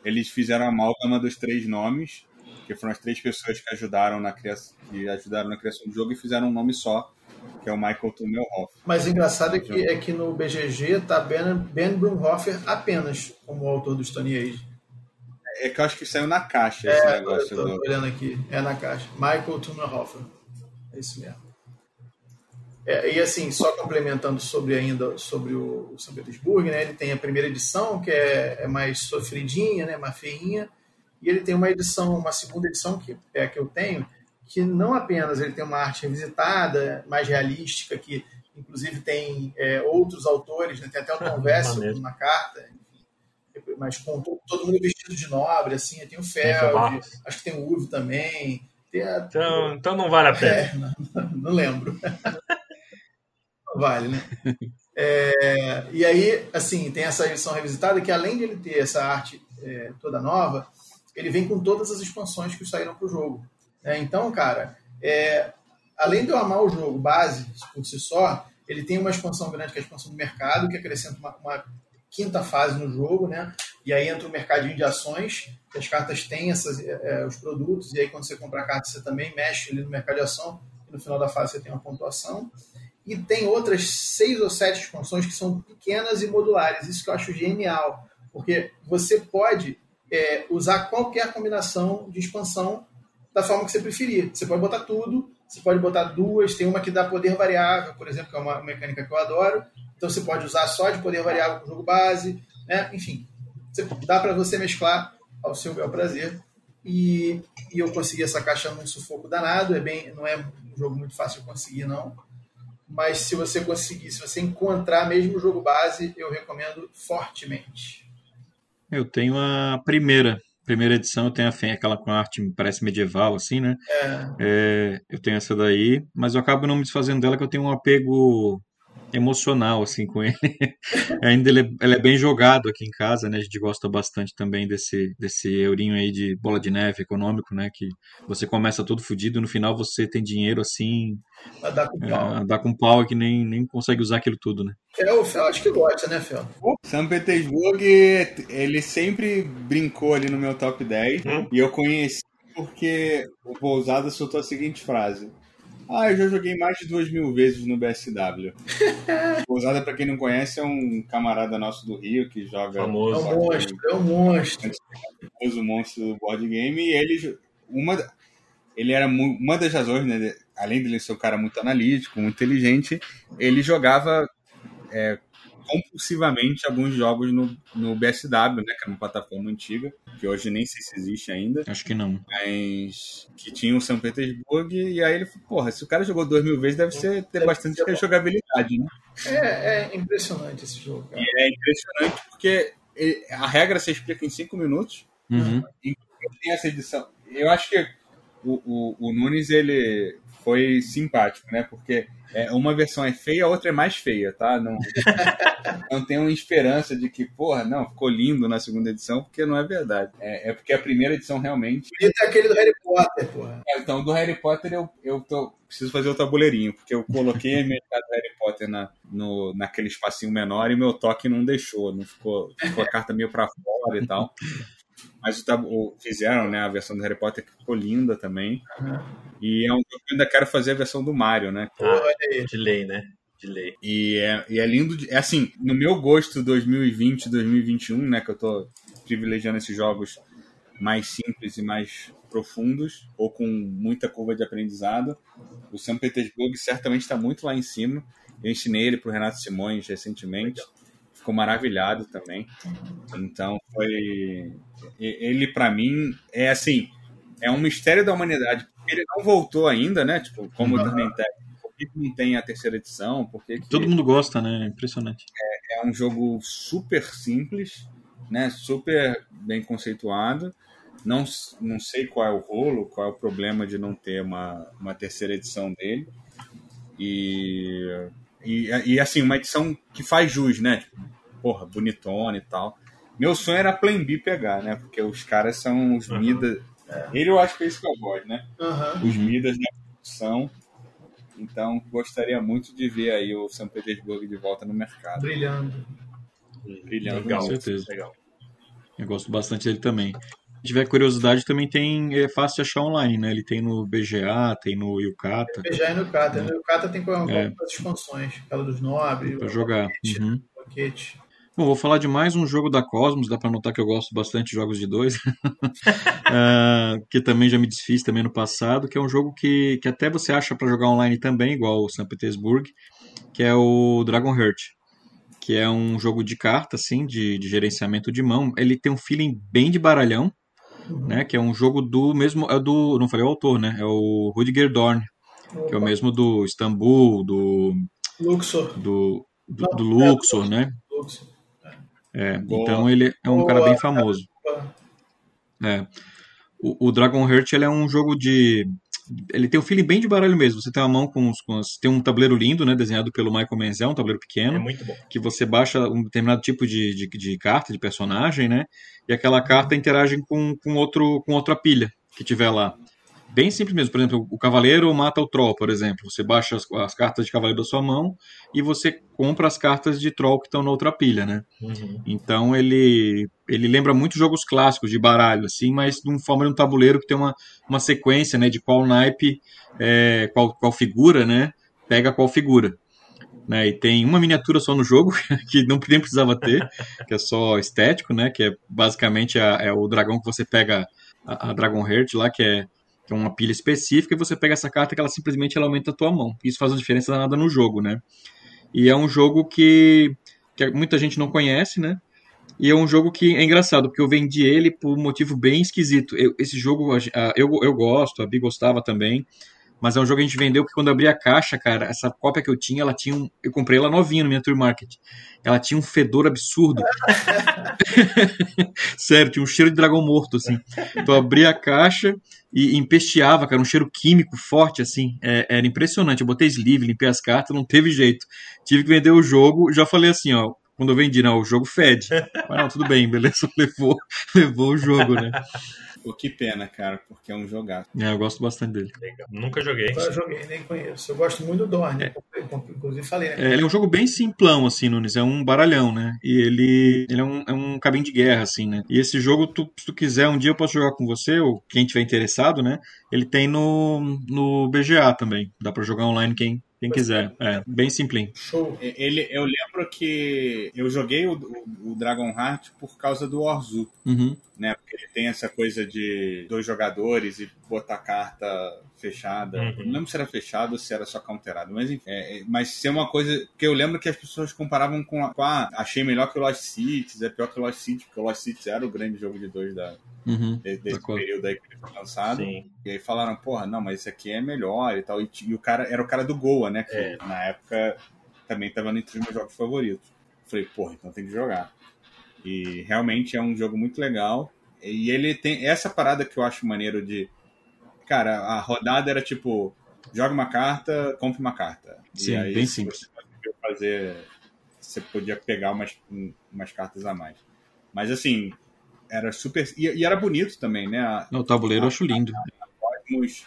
Eles fizeram a amálgama dos três nomes porque foram as três pessoas que ajudaram na criação, que ajudaram na criação do jogo e fizeram um nome só, que é o Michael Tummelhoff. Mas o engraçado é que, é que no BGG tá Ben, ben Brumhofer apenas como autor do Stone Age. É que eu acho que saiu na caixa esse é, negócio. Eu tô do... olhando aqui, é na caixa. Michael Tummelhofer. É isso mesmo. É, e assim, só complementando sobre ainda sobre o, o São Petersburgo, né? Ele tem a primeira edição, que é, é mais sofridinha, né? Mais feinha e ele tem uma edição, uma segunda edição, que é a que eu tenho, que não apenas ele tem uma arte revisitada, mais realística, que inclusive tem é, outros autores, né? tem até o Tom Vessel numa carta, enfim, mas com todo mundo vestido de nobre, assim, tem o Feld, acho que tem o Uve também. A... Então, então não vale a pena. É, não, não, lembro. não vale, né? É, e aí, assim, tem essa edição revisitada que além de ele ter essa arte é, toda nova, ele vem com todas as expansões que saíram para o jogo. É, então, cara, é, além de eu amar o jogo base por si só, ele tem uma expansão grande, que é a expansão do mercado, que acrescenta uma, uma quinta fase no jogo, né? E aí entra o mercadinho de ações, que as cartas têm essas, é, é, os produtos, e aí quando você compra a carta, você também mexe ali no mercado de ação, e no final da fase você tem uma pontuação. E tem outras seis ou sete expansões que são pequenas e modulares, isso que eu acho genial, porque você pode é, usar qualquer combinação de expansão da forma que você preferir. Você pode botar tudo, você pode botar duas, tem uma que dá poder variável, por exemplo, que é uma mecânica que eu adoro. Então você pode usar só de poder variável com o jogo base, né? Enfim, dá para você mesclar ao seu bel prazer. E, e, eu consegui essa caixa num sufoco danado. É bem, não é um jogo muito fácil de conseguir, não. Mas se você conseguir, se você encontrar mesmo o jogo base, eu recomendo fortemente. Eu tenho a primeira primeira edição eu tenho a aquela com arte parece medieval, assim, né? É. É, eu tenho essa daí, mas eu acabo não me desfazendo dela que eu tenho um apego emocional assim com ele. Ainda ele é, ele é, bem jogado aqui em casa, né? A gente gosta bastante também desse desse eurinho aí de bola de neve econômico, né? Que você começa todo fodido e no final você tem dinheiro assim. A dar com pau. A dar com pau que nem, nem consegue usar aquilo tudo, né? É, o Fel acho que gosta, né, Fel? São Petersburgo, ele sempre brincou ali no meu top 10 hum? e eu conheci porque o Pousada soltou a seguinte frase. Ah, eu já joguei mais de duas mil vezes no BSW. Pousada, pra quem não conhece, é um camarada nosso do Rio que joga. Famoso. É um monstro, é um monstro. Famoso monstro do board game. E ele, uma, ele era uma das razões, né? Além de ele ser um cara muito analítico, muito inteligente, ele jogava é, compulsivamente alguns jogos no, no BSW, né? Que é uma plataforma antiga, que hoje nem sei se existe ainda. Acho que não. Mas que tinha o São Petersburgo, e aí ele falou, porra, se o cara jogou dois mil vezes, deve ser, ter bastante jogabilidade, né? É, é impressionante esse jogo. Cara. E é impressionante porque a regra você explica em cinco minutos. Uhum. E tem essa edição. Eu acho que o, o, o Nunes, ele foi simpático, né? Porque é, uma versão é feia, a outra é mais feia, tá? Não, não tenho esperança de que, porra, não, ficou lindo na segunda edição, porque não é verdade. É, é porque a primeira edição realmente. E tem aquele do Harry Potter, porra. É, então, do Harry Potter eu, eu tô, preciso fazer o tabuleirinho, porque eu coloquei a metade do Harry Potter na, no, naquele espacinho menor e meu toque não deixou, não ficou, ficou a carta meio pra fora e tal. Mas o, fizeram né, a versão do Harry Potter que ficou linda também. Uhum. E é um jogo que eu ainda quero fazer a versão do Mario, né? Ah, de lei, né? De lei. E é, e é lindo. De, é assim, no meu gosto 2020, 2021, né? Que eu tô privilegiando esses jogos mais simples e mais profundos, ou com muita curva de aprendizado. O São Petersburgo certamente está muito lá em cima. Eu ensinei ele para o Renato Simões recentemente. Legal ficou maravilhado também. Então foi ele para mim é assim, é um mistério da humanidade. Ele não voltou ainda, né? Tipo, como o Tech. Por que não tem a terceira edição? Por que Todo mundo gosta, né? Impressionante. É, é um jogo super simples, né? Super bem conceituado. Não, não sei qual é o rolo, qual é o problema de não ter uma, uma terceira edição dele. E e, e assim, uma edição que faz jus, né? Tipo, porra, bonitona e tal. Meu sonho era Plan B pegar, né? Porque os caras são os uhum. Midas. Ele eu acho que é isso que eu gosto, né? Uhum. Os Midas da produção. Então, gostaria muito de ver aí o São Petersburgo de volta no mercado. Brilhando. Brilhando, Legal, com certeza. Legal. Eu gosto bastante dele também tiver curiosidade, também tem. É fácil de achar online, né? Ele tem no BGA, tem no Yukata. BGA e no Yukata. É. No Yukata tem com, é. expansões, aquela dos nobres. Pra jogar. Uhum. Bom, vou falar de mais um jogo da Cosmos, dá para notar que eu gosto bastante de jogos de dois, uh, que também já me desfiz também no passado, que é um jogo que, que até você acha para jogar online também, igual o St. Petersburg, que é o Dragon Heart que é um jogo de carta, assim, de, de gerenciamento de mão. Ele tem um feeling bem de baralhão, né? Que é um jogo do mesmo. É do. Não falei o autor, né? É o Rudiger Dorn. Opa. Que é o mesmo do Istambul, do. Luxor. Do, do, do Luxor, né? Luxor. É, então ele é um cara bem famoso. É. O, o Dragon Heart ele é um jogo de ele tem um feeling bem de baralho mesmo. Você tem uma mão com, os, com as, tem um tabuleiro lindo, né, desenhado pelo Michael Menzel, um tabuleiro pequeno. É muito bom. Que você baixa um determinado tipo de, de, de carta, de personagem, né? E aquela carta interage com, com, outro, com outra pilha que tiver lá bem simples mesmo. Por exemplo, o cavaleiro mata o troll, por exemplo. Você baixa as, as, cartas de cavaleiro da sua mão e você compra as cartas de troll que estão na outra pilha, né? Uhum. Então ele ele lembra muito jogos clássicos de baralho, assim, mas de uma forma de um tabuleiro que tem uma, uma sequência, né? De qual naipe, é, qual, qual figura, né? Pega qual figura. Né, e tem uma miniatura só no jogo, que não nem precisava ter, que é só estético, né? Que é basicamente a, é o dragão que você pega, a, a Dragon Heart lá, que é que é uma pilha específica, e você pega essa carta que ela simplesmente ela aumenta a tua mão. Isso faz uma diferença danada no jogo, né? E é um jogo que, que muita gente não conhece, né? E é um jogo que é engraçado, porque eu vendi ele por um motivo bem esquisito. Eu, esse jogo eu, eu gosto, a Bi gostava também, Mas é um jogo que a gente vendeu porque quando eu abri a caixa, cara, essa cópia que eu tinha, ela tinha um. Eu comprei ela novinha no minha Tour Market. Ela tinha um fedor absurdo. Sério, tinha um cheiro de dragão morto, assim. Então eu abri a caixa e empesteava, cara, um cheiro químico forte, assim. É, era impressionante. Eu botei sleeve, limpei as cartas, não teve jeito. Tive que vender o jogo. Já falei assim, ó. Quando eu vendi, não, o jogo fede. Mas não, tudo bem, beleza, levou, levou o jogo, né? Pô, que pena, cara, porque é um jogaço. É, eu gosto bastante dele. Legal. Nunca joguei. Eu joguei, nem conheço. Eu gosto muito do Dorne, é. inclusive falei, né? É, ele é um jogo bem simplão, assim, Nunes. É um baralhão, né? E ele, ele é, um, é um cabinho de guerra, assim, né? E esse jogo, tu, se tu quiser, um dia eu posso jogar com você, ou quem tiver interessado, né? Ele tem no, no BGA também. Dá pra jogar online quem, quem quiser. É, bem simplinho. Show. Ele, eu lembro que eu joguei o, o, o Dragon Heart por causa do Orzu. Uhum. Né? Porque ele tem essa coisa de dois jogadores e botar carta fechada. Uhum. Não lembro se era fechado ou se era só counterado, mas enfim. É, é, mas ser uma coisa que eu lembro que as pessoas comparavam com a, com a, Achei melhor que o Lost Cities, é pior que o Lost Cities, porque o Lost Cities era o grande jogo de dois da, uhum. desse período aí que ele foi lançado. Sim. E aí falaram, porra, não, mas esse aqui é melhor e tal. E, e o cara era o cara do Goa, né? Que É. na época também estava entre os meus jogos favoritos. Falei, porra, então tem que jogar. E realmente é um jogo muito legal. E ele tem essa parada que eu acho maneiro de. Cara, a rodada era tipo: joga uma carta, compra uma carta. Sim, e aí, bem simples. você fazer. Você podia pegar umas, umas cartas a mais. Mas assim, era super. E, e era bonito também, né? A, O tabuleiro eu acho lindo. Cosmos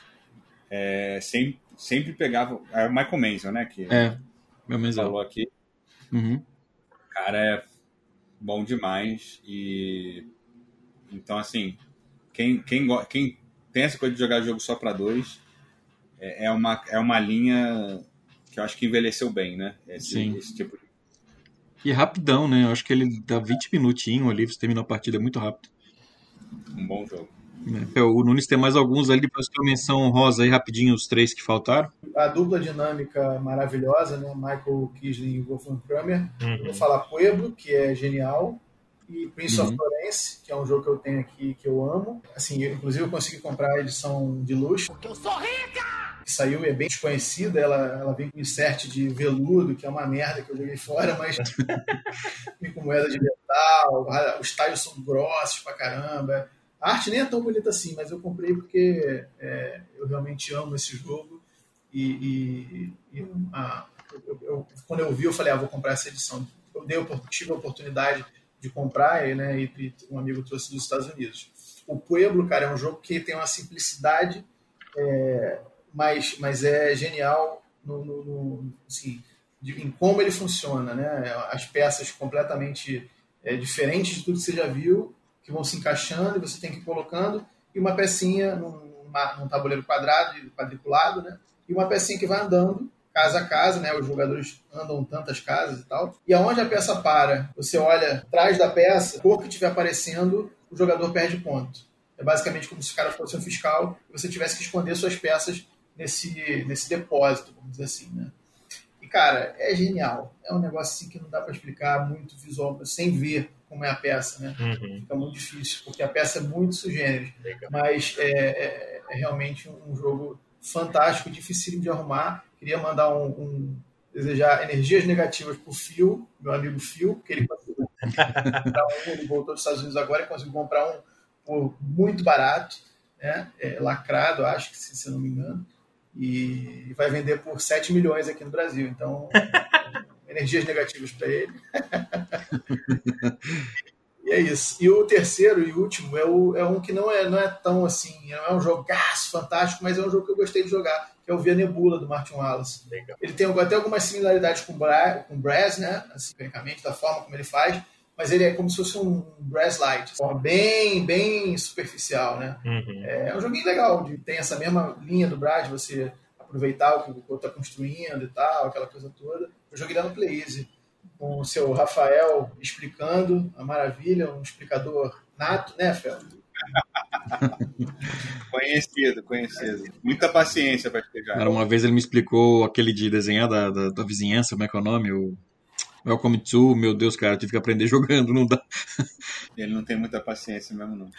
é, sempre, sempre pegava. É o Michael Manson, né? Que É, meu mesmo. falou aqui. Uhum. O cara é bom demais. E. Então, assim, quem, quem, quem tem essa coisa de jogar jogo só pra dois é, é, uma, é uma linha que eu acho que envelheceu bem, né? Esse, Sim. esse tipo de. E rapidão, né? Eu acho que ele dá 20 minutinhos ali, você termina a partida muito rápido. Um bom jogo. É, O Nunes tem mais alguns ali, depois tua menção honrosa aí, rapidinho, os três que faltaram. A dupla dinâmica maravilhosa, né? Michael Kisling e Wolfgang Kramer. Eu Uhum. Vou falar Pueblo, que é genial. E Prince Uhum. of Florence, que é um jogo que eu tenho aqui que eu amo. Assim, eu, inclusive eu consegui comprar a edição de luxo. Porque eu sou rica! Que saiu e é bem desconhecida. Ela, ela vem com insert de veludo, que é uma merda que eu joguei fora, mas vem com moeda de metal. Os talhos são grossos pra caramba. A arte nem é tão bonita assim, mas eu comprei porque é, eu realmente amo esse jogo. E, e- e, eu- eu- quando eu vi, eu falei, ah, vou comprar essa edição. Eu dei, tive a oportunidade de comprar, e, né, e um amigo trouxe dos Estados Unidos. O Pueblo, cara, é um jogo que tem uma simplicidade, é, mas, mas é genial no, no- no- assim, de- em como ele funciona, né? As peças completamente é, diferentes de tudo que você já viu, que vão se encaixando e você tem que ir colocando, e uma pecinha num, num tabuleiro quadrado, quadriculado, né? E uma pecinha que vai andando casa a casa, né? Os jogadores andam tantas casas e tal. E aonde a peça para, você olha atrás da peça, cor que estiver aparecendo, o jogador perde ponto. É basicamente como se o cara fosse um fiscal e você tivesse que esconder suas peças nesse, nesse depósito, vamos dizer assim, né? E, cara, é genial. É um negócio assim que não dá para explicar muito visual, sem ver como é a peça, né? Uhum. Fica muito difícil, porque a peça é muito sugênero. Mas é, é- é realmente um jogo fantástico, dificílimo de arrumar. Queria mandar um, um- desejar energias negativas pro Phil, meu amigo Phil, que ele conseguiu comprar um, ele voltou dos Estados Unidos agora e conseguiu comprar um por muito barato, né? É, lacrado, acho que se, se não me engano, e vai vender por 7 milhões aqui no Brasil. Então, energias negativas para ele. E é isso. E o terceiro e último é, o, é um que não é, não é tão assim, não é um jogaço fantástico, mas é um jogo que eu gostei de jogar, que é o Via Nebula, do Martin Wallace. Legal. Ele tem até algumas similaridades com o Bra com Brass, né? Assim, tecnicamente, da forma como ele faz, mas ele é como se fosse um Brass Light, forma bem, bem superficial, né? Uhum. É um joguinho legal, tem essa mesma linha do Brad, você aproveitar o que o outro está construindo e tal, aquela coisa toda. Eu joguei lá no Play Easy, com o seu Rafael explicando a maravilha, um explicador nato, né, Fel? Conhecido, conhecido. Muita paciência para explicar. Cara, uma vez ele me explicou aquele de desenhar da, da, da vizinhança, como é que é o nome? O... Welcome to, meu Deus, cara, eu tive que aprender jogando, não dá. Ele não tem muita paciência mesmo, não.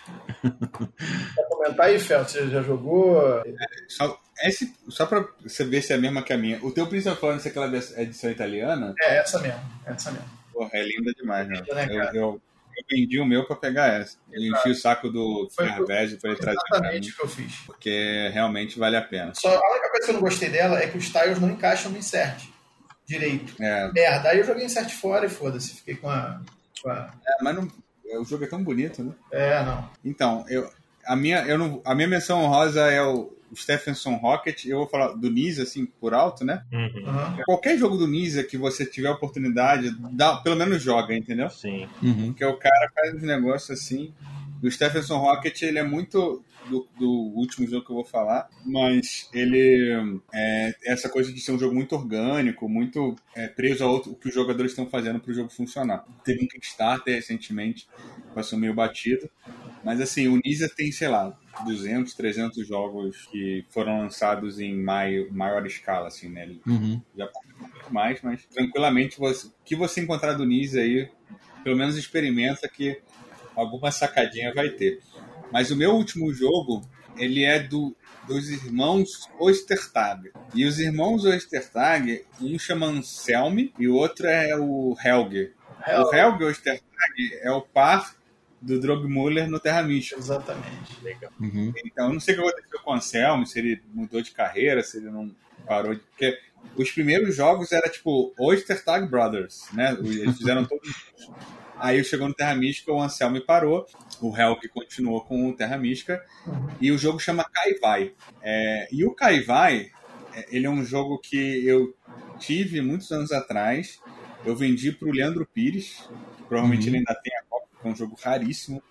Quer comentar aí, Fel? Você já jogou? É, só, esse, só pra você ver se é a mesma que a minha. O teu Prince of Persia, aquela edição italiana? É, essa mesmo. Essa mesmo. Porra, é linda demais, né? né eu, eu, eu vendi o meu pra pegar essa. Eu enchi o saco do Fervege pra ele trazer Exatamente o que eu fiz. Porque realmente vale a pena. Só a única coisa que eu não gostei dela é que os tiles não encaixam no insert direito. É. Merda. Aí eu joguei insert fora e foda-se. Fiquei com a. Com a... É, mas não, o jogo é tão bonito, né? É, não. Então, eu, a, minha, eu não, a minha menção honrosa é o, Stephenson Rocket, eu vou falar do Nisa, assim, por alto, né? Uhum. Qualquer jogo do Nisa que você tiver oportunidade, dá, pelo menos joga, entendeu? Sim. Uhum. Porque o cara faz uns negócios assim. O Stephenson Rocket, ele é muito do, do, último jogo que eu vou falar, mas ele é essa coisa de ser um jogo muito orgânico, muito é, preso a outro, que os jogadores estão fazendo para o jogo funcionar. Teve um Kickstarter recentemente, passou meio batido, mas assim, o Nisa tem, sei lá, 200, 300 jogos que foram lançados em maior, maior escala, assim, né? Uhum. Já mais, mas tranquilamente, você, o que você encontrar do Nisa aí, pelo menos experimenta que alguma sacadinha vai ter. Mas o meu último jogo, ele é do, dos irmãos Ostertag. E os irmãos Ostertag, um chama Anselme e o outro é o Helge. Helge. O Helge Ostertag é o par do Drogmuller no Terra Mística. Exatamente. Legal. Uhum. Então, eu não sei o que aconteceu com o Anselmo, se ele mudou de carreira, se ele não parou de... Porque os primeiros jogos era tipo Oyster Brothers, né? Eles fizeram todos Aí chegou no Terra Mística, o Anselmo parou, o Helk continuou com o Terra Mística, e o jogo chama Kaivai. É, e o Kaivai, é, ele é um jogo que eu tive muitos anos atrás, eu vendi para o Leandro Pires, que provavelmente uhum. ele ainda tem a cópia, é um jogo raríssimo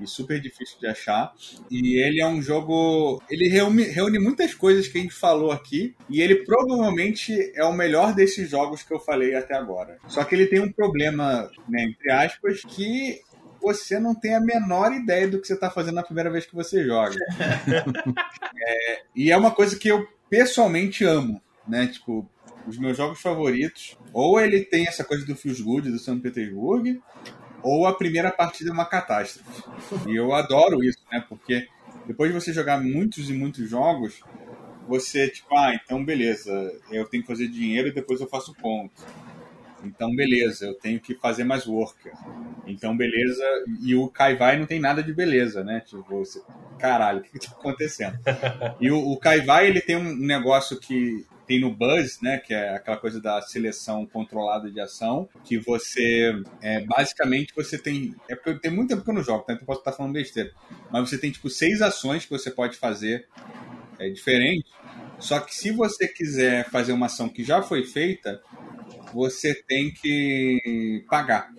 e super difícil de achar. E ele é um jogo. Ele reúne, reúne muitas coisas que a gente falou aqui. E ele provavelmente é o melhor desses jogos que eu falei até agora. Só que ele tem um problema, né, entre aspas, que você não tem a menor ideia do que você está fazendo na primeira vez que você joga. é, e é uma coisa que eu pessoalmente amo, né? Tipo, os meus jogos favoritos, ou ele tem essa coisa do Feels Good do São Petersburgo, ou a primeira partida é uma catástrofe. E eu adoro isso, né? Porque depois de você jogar muitos e muitos jogos, você, tipo, ah, então beleza, eu tenho que fazer dinheiro e depois eu faço ponto. Então, beleza, eu tenho que fazer mais worker. Então, beleza. E o Kaivai não tem nada de beleza, né? Tipo, você, caralho, o que, que tá acontecendo? E o, o Kaivai, ele tem um negócio que tem no Buzz, né, que é aquela coisa da seleção controlada de ação, que você, é, basicamente, você tem, é porque tem muito tempo que eu não jogo, tá? então posso estar falando besteira, mas você tem, tipo, seis ações que você pode fazer é, diferente, só que se você quiser fazer uma ação que já foi feita, você tem que pagar.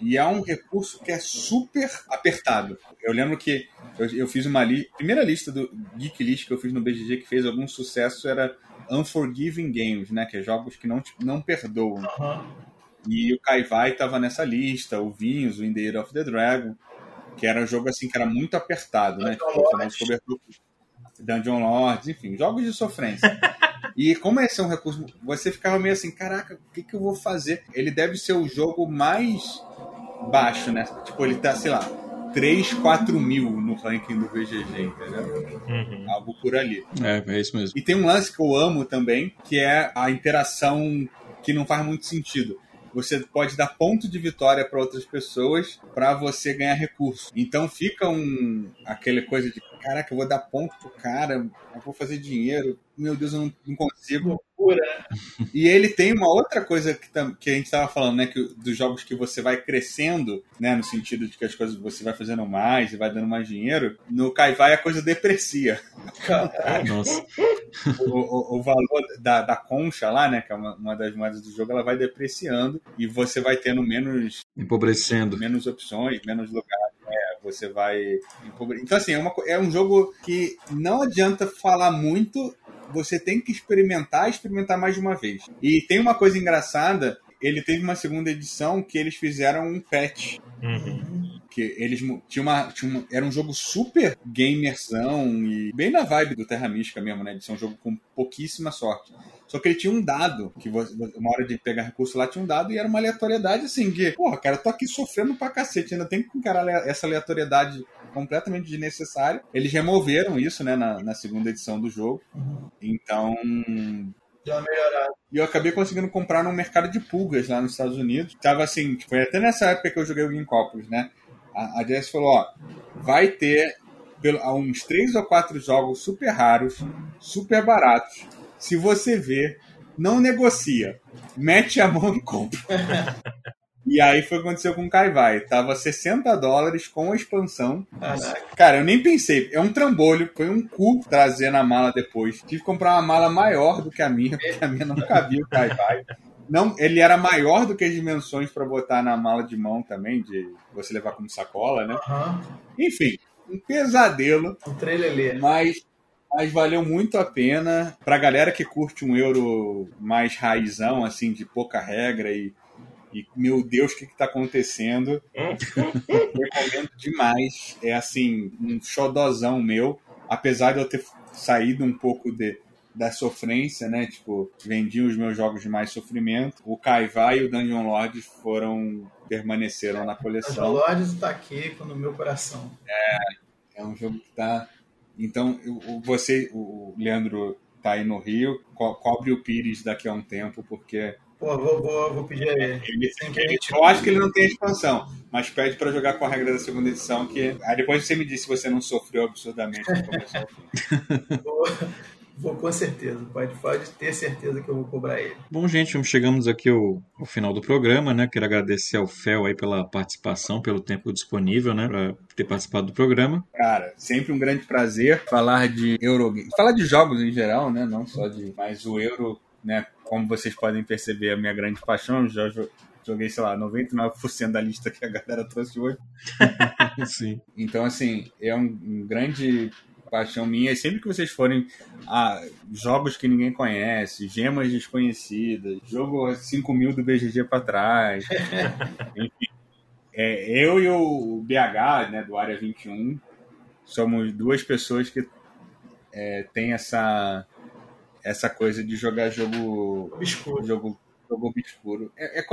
E é um recurso que é super apertado. Eu lembro que eu, eu fiz uma li primeira lista do Geek List que eu fiz no BGG que fez algum sucesso era Unforgiving Games, né? Que é jogos que não, não perdoam. Uhum. E o Kaivai estava nessa lista, o Vinhos, o In the Year of the Dragon, que era um jogo assim que era muito apertado, né? Tipo, Dungeon Lords, enfim, jogos de sofrência. E como esse é um recurso, você ficava meio assim, caraca, o que, que eu vou fazer? Ele deve ser o jogo mais baixo, né? Tipo, ele tá, sei lá, 3, 4 mil no ranking do VGG, entendeu? Uhum. Algo por ali. É, é isso mesmo. E tem um lance que eu amo também, que é a interação que não faz muito sentido. Você pode dar ponto de vitória para outras pessoas para você ganhar recurso. Então fica um aquela coisa de caraca, eu vou dar ponto pro cara, eu vou fazer dinheiro. Meu Deus, eu não, não consigo loucura. E ele tem uma outra coisa que, que a gente estava falando, né? Que, dos jogos que você vai crescendo, né? No sentido de que as coisas você vai fazendo mais e vai dando mais dinheiro. No Kaivai a coisa deprecia. Nossa. O, o, o, valor da, da concha lá, né? Que é uma, uma das moedas do jogo, ela vai depreciando e você vai tendo menos. Empobrecendo. Menos opções, menos lugares. É, você vai. Então, assim, é, uma, é um jogo que não adianta falar muito você tem que experimentar, experimentar mais de uma vez. E tem uma coisa engraçada, ele teve uma segunda edição que eles fizeram um patch. Uhum. Que eles tinha uma, tinha uma, era um jogo super gamerzão e bem na vibe do Terra Mística mesmo, né? De ser um jogo com pouquíssima sorte. Só que ele tinha um dado, que você, uma hora de pegar recurso lá tinha um dado e era uma aleatoriedade assim, que, porra, cara, eu tô aqui sofrendo pra cacete, ainda tem que encarar essa aleatoriedade completamente desnecessária. Eles removeram isso, né, na, na segunda edição do jogo. Então. Já melhoraram. E eu acabei conseguindo comprar num mercado de pulgas lá nos Estados Unidos. Tava assim, foi até nessa época que eu joguei o Ginkopos, né? A, a Jess falou, ó, vai ter uns três ou quatro jogos super raros, super baratos se você vê, não negocia. Mete a mão e compra. E aí foi o que aconteceu com o Kaivai. Tava 60 dólares com a expansão. Caraca. Cara, eu nem pensei. É um trambolho, foi um cu trazer na mala depois. Tive que comprar uma mala maior do que a minha, porque a minha não cabia o Kaivai. Não, ele era maior do que as dimensões para botar na mala de mão também, de você levar como sacola, né? Uhum. Enfim, um pesadelo. Um trelelê. Mas mas valeu muito a pena. Pra galera que curte um euro mais raizão, assim, de pouca regra e, e meu Deus, o que, que tá acontecendo? Recomendo demais. É assim, um xodozão meu. Apesar de eu ter saído um pouco de, da sofrência, né? Tipo, vendi os meus jogos de mais sofrimento. O Kaivai e o Dungeon Lords foram permaneceram na coleção. Dungeon Lords está aqui no meu coração. É, é um jogo que tá então, você, o Leandro tá aí no Rio, co cobre o Pires daqui a um tempo, porque. Pô, vou, vou, vou pedir a ele. ele, ele eu acho que ele não tem expansão, mas pede para jogar com a regra da segunda edição, que. Aí depois você me disse se você não sofreu absurdamente fim. Vou com certeza, pode, pode ter certeza que eu vou cobrar ele. Bom, gente, chegamos aqui ao, ao final do programa, né? Quero agradecer ao Fel aí pela participação, pelo tempo disponível, né? Para ter participado do programa. Cara, sempre um grande prazer falar de Eurogame. Falar de jogos em geral, né? Não só de. Mas o Euro, né? Como vocês podem perceber, a minha grande paixão. Já joguei, sei lá, 99% da lista que a galera trouxe hoje. Sim. Então, assim, é um, um grande paixão minha. E sempre que vocês forem a jogos que ninguém conhece, gemas desconhecidas, jogo 5 mil do BGG para trás, enfim. É, eu e o BH, né, do Área 21, somos duas pessoas que é, tem essa essa coisa de jogar jogo obscuro. jogo jogo obscuro. É, é,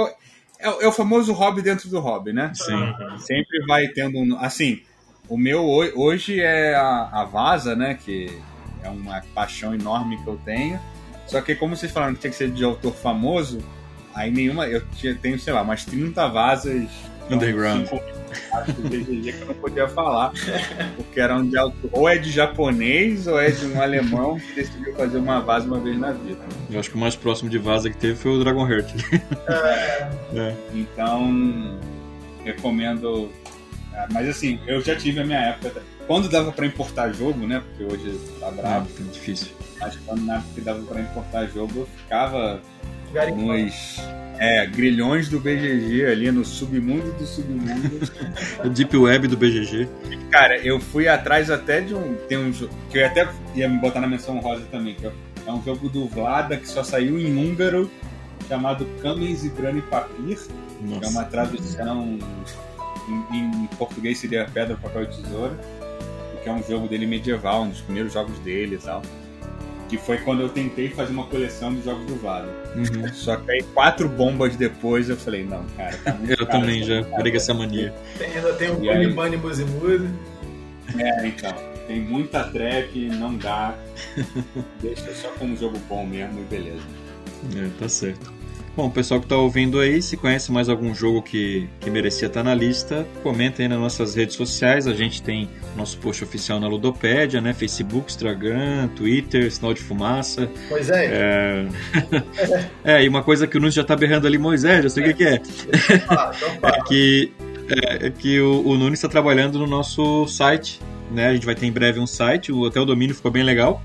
é, é, o famoso hobby dentro do hobby, né? Sim. Sempre vai tendo um, assim, o meu hoje é a, a Vaza, né? Que é uma paixão enorme que eu tenho. Só que como vocês falaram que tinha que ser de autor famoso, aí nenhuma. Eu tinha, tenho, sei lá, umas 30 vasas. Underground. Acho que eu não podia falar. Porque eram de autor. Ou é de japonês ou é de um alemão que decidiu fazer uma vaza uma vez na vida. Eu acho que o mais próximo de vaza que teve foi o Dragon Heart. É. é. Então, recomendo ah, mas assim, eu já tive a minha época. Quando dava para importar jogo, né? Porque hoje tá bravo. É, difícil. Mas quando na época que dava para importar jogo, eu ficava nos é, grilhões do BGG ali, no submundo do submundo. o Deep Web do BGG. Cara, eu fui atrás até de um. Tem um jogo. Que eu até ia me botar na menção rosa também, que é um jogo do Vlada que só saiu em húngaro, chamado Camens e Grani Papir. Que é uma tradução em, em, português seria Pedra, Papel e Tesoura, que é um jogo dele medieval, um dos primeiros jogos dele e tal. Que foi quando eu tentei fazer uma coleção de jogos do Vale. Uhum. Só que aí, quatro bombas depois, eu falei, não, cara, tá muito Eu também já peguei essa mania. Tem, ainda tem o Bunny Bunny Muzi É, então. Tem muita trap, não dá. Deixa só como jogo bom mesmo e beleza. É, tá certo. Bom, o pessoal que está ouvindo aí, se conhece mais algum jogo que, que merecia estar tá na lista, comenta aí nas nossas redes sociais. A gente tem nosso post oficial na Ludopédia, né? Facebook, Instagram, Twitter, Sinal de Fumaça. Pois é. É, é e uma coisa que o Nunes já está berrando ali, Moisés, eu sei o que, que é. é que, é, é que o, o Nunes está trabalhando no nosso site. Né? A gente vai ter em breve um site, o, até o domínio ficou bem legal.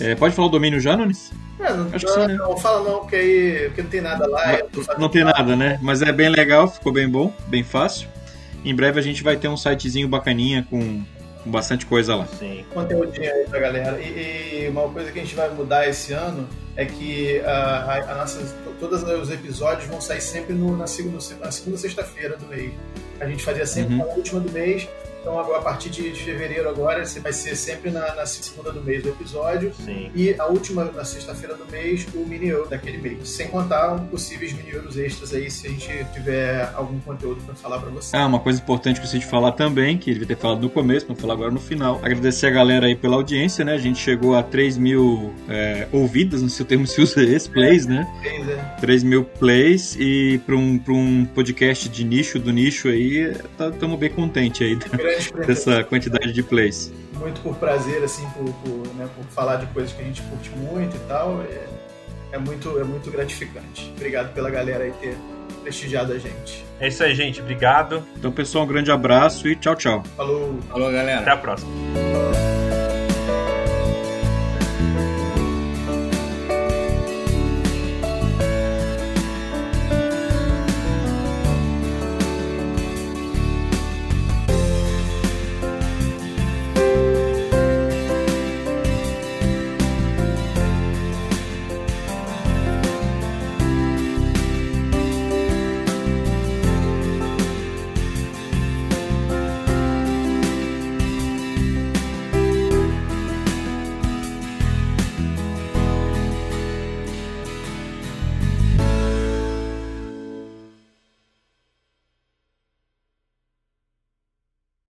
É, pode falar o domínio já, Nunes? É, não, Acho que sim, né? não fala não, porque aí porque não tem nada lá. Não, não tem nada, né? Mas é bem legal, ficou bem bom, bem fácil. Em breve a gente vai ter um sitezinho bacaninha com, com bastante coisa lá. Sim, conteúdinho aí pra galera. E, e, uma coisa que a gente vai mudar esse ano é que a, a, a nossa, todos os episódios vão sair sempre no, na segunda, na segunda sexta-feira do mês. A gente fazia sempre uhum. na última do mês Então, a partir de, fevereiro agora, vai ser sempre na, na, segunda do mês o episódio. Sim. E a última, na sexta-feira do mês, o mini daquele mês. Sem contar um possíveis mini extras aí, se a gente tiver algum conteúdo para falar para você. Ah, uma coisa importante que eu preciso falar também, que ele devia ter falado no começo, vou falar agora no final. Agradecer a galera aí pela audiência, né? A gente chegou a 3 mil é, ouvidas, não sei o termo se usa esse, plays, né? Plays, é. 3 mil plays e para um, um podcast de nicho, do nicho aí, estamos tá, bem contentes aí dessa quantidade de plays. Muito por prazer, assim, por, por, né, por falar de coisas que a gente curte muito e tal. É, é, muito, é muito gratificante. Obrigado pela galera aí ter prestigiado a gente. É isso aí, gente. Obrigado. Então, pessoal, um grande abraço e tchau, tchau. Falou. Falou, galera. Até a próxima.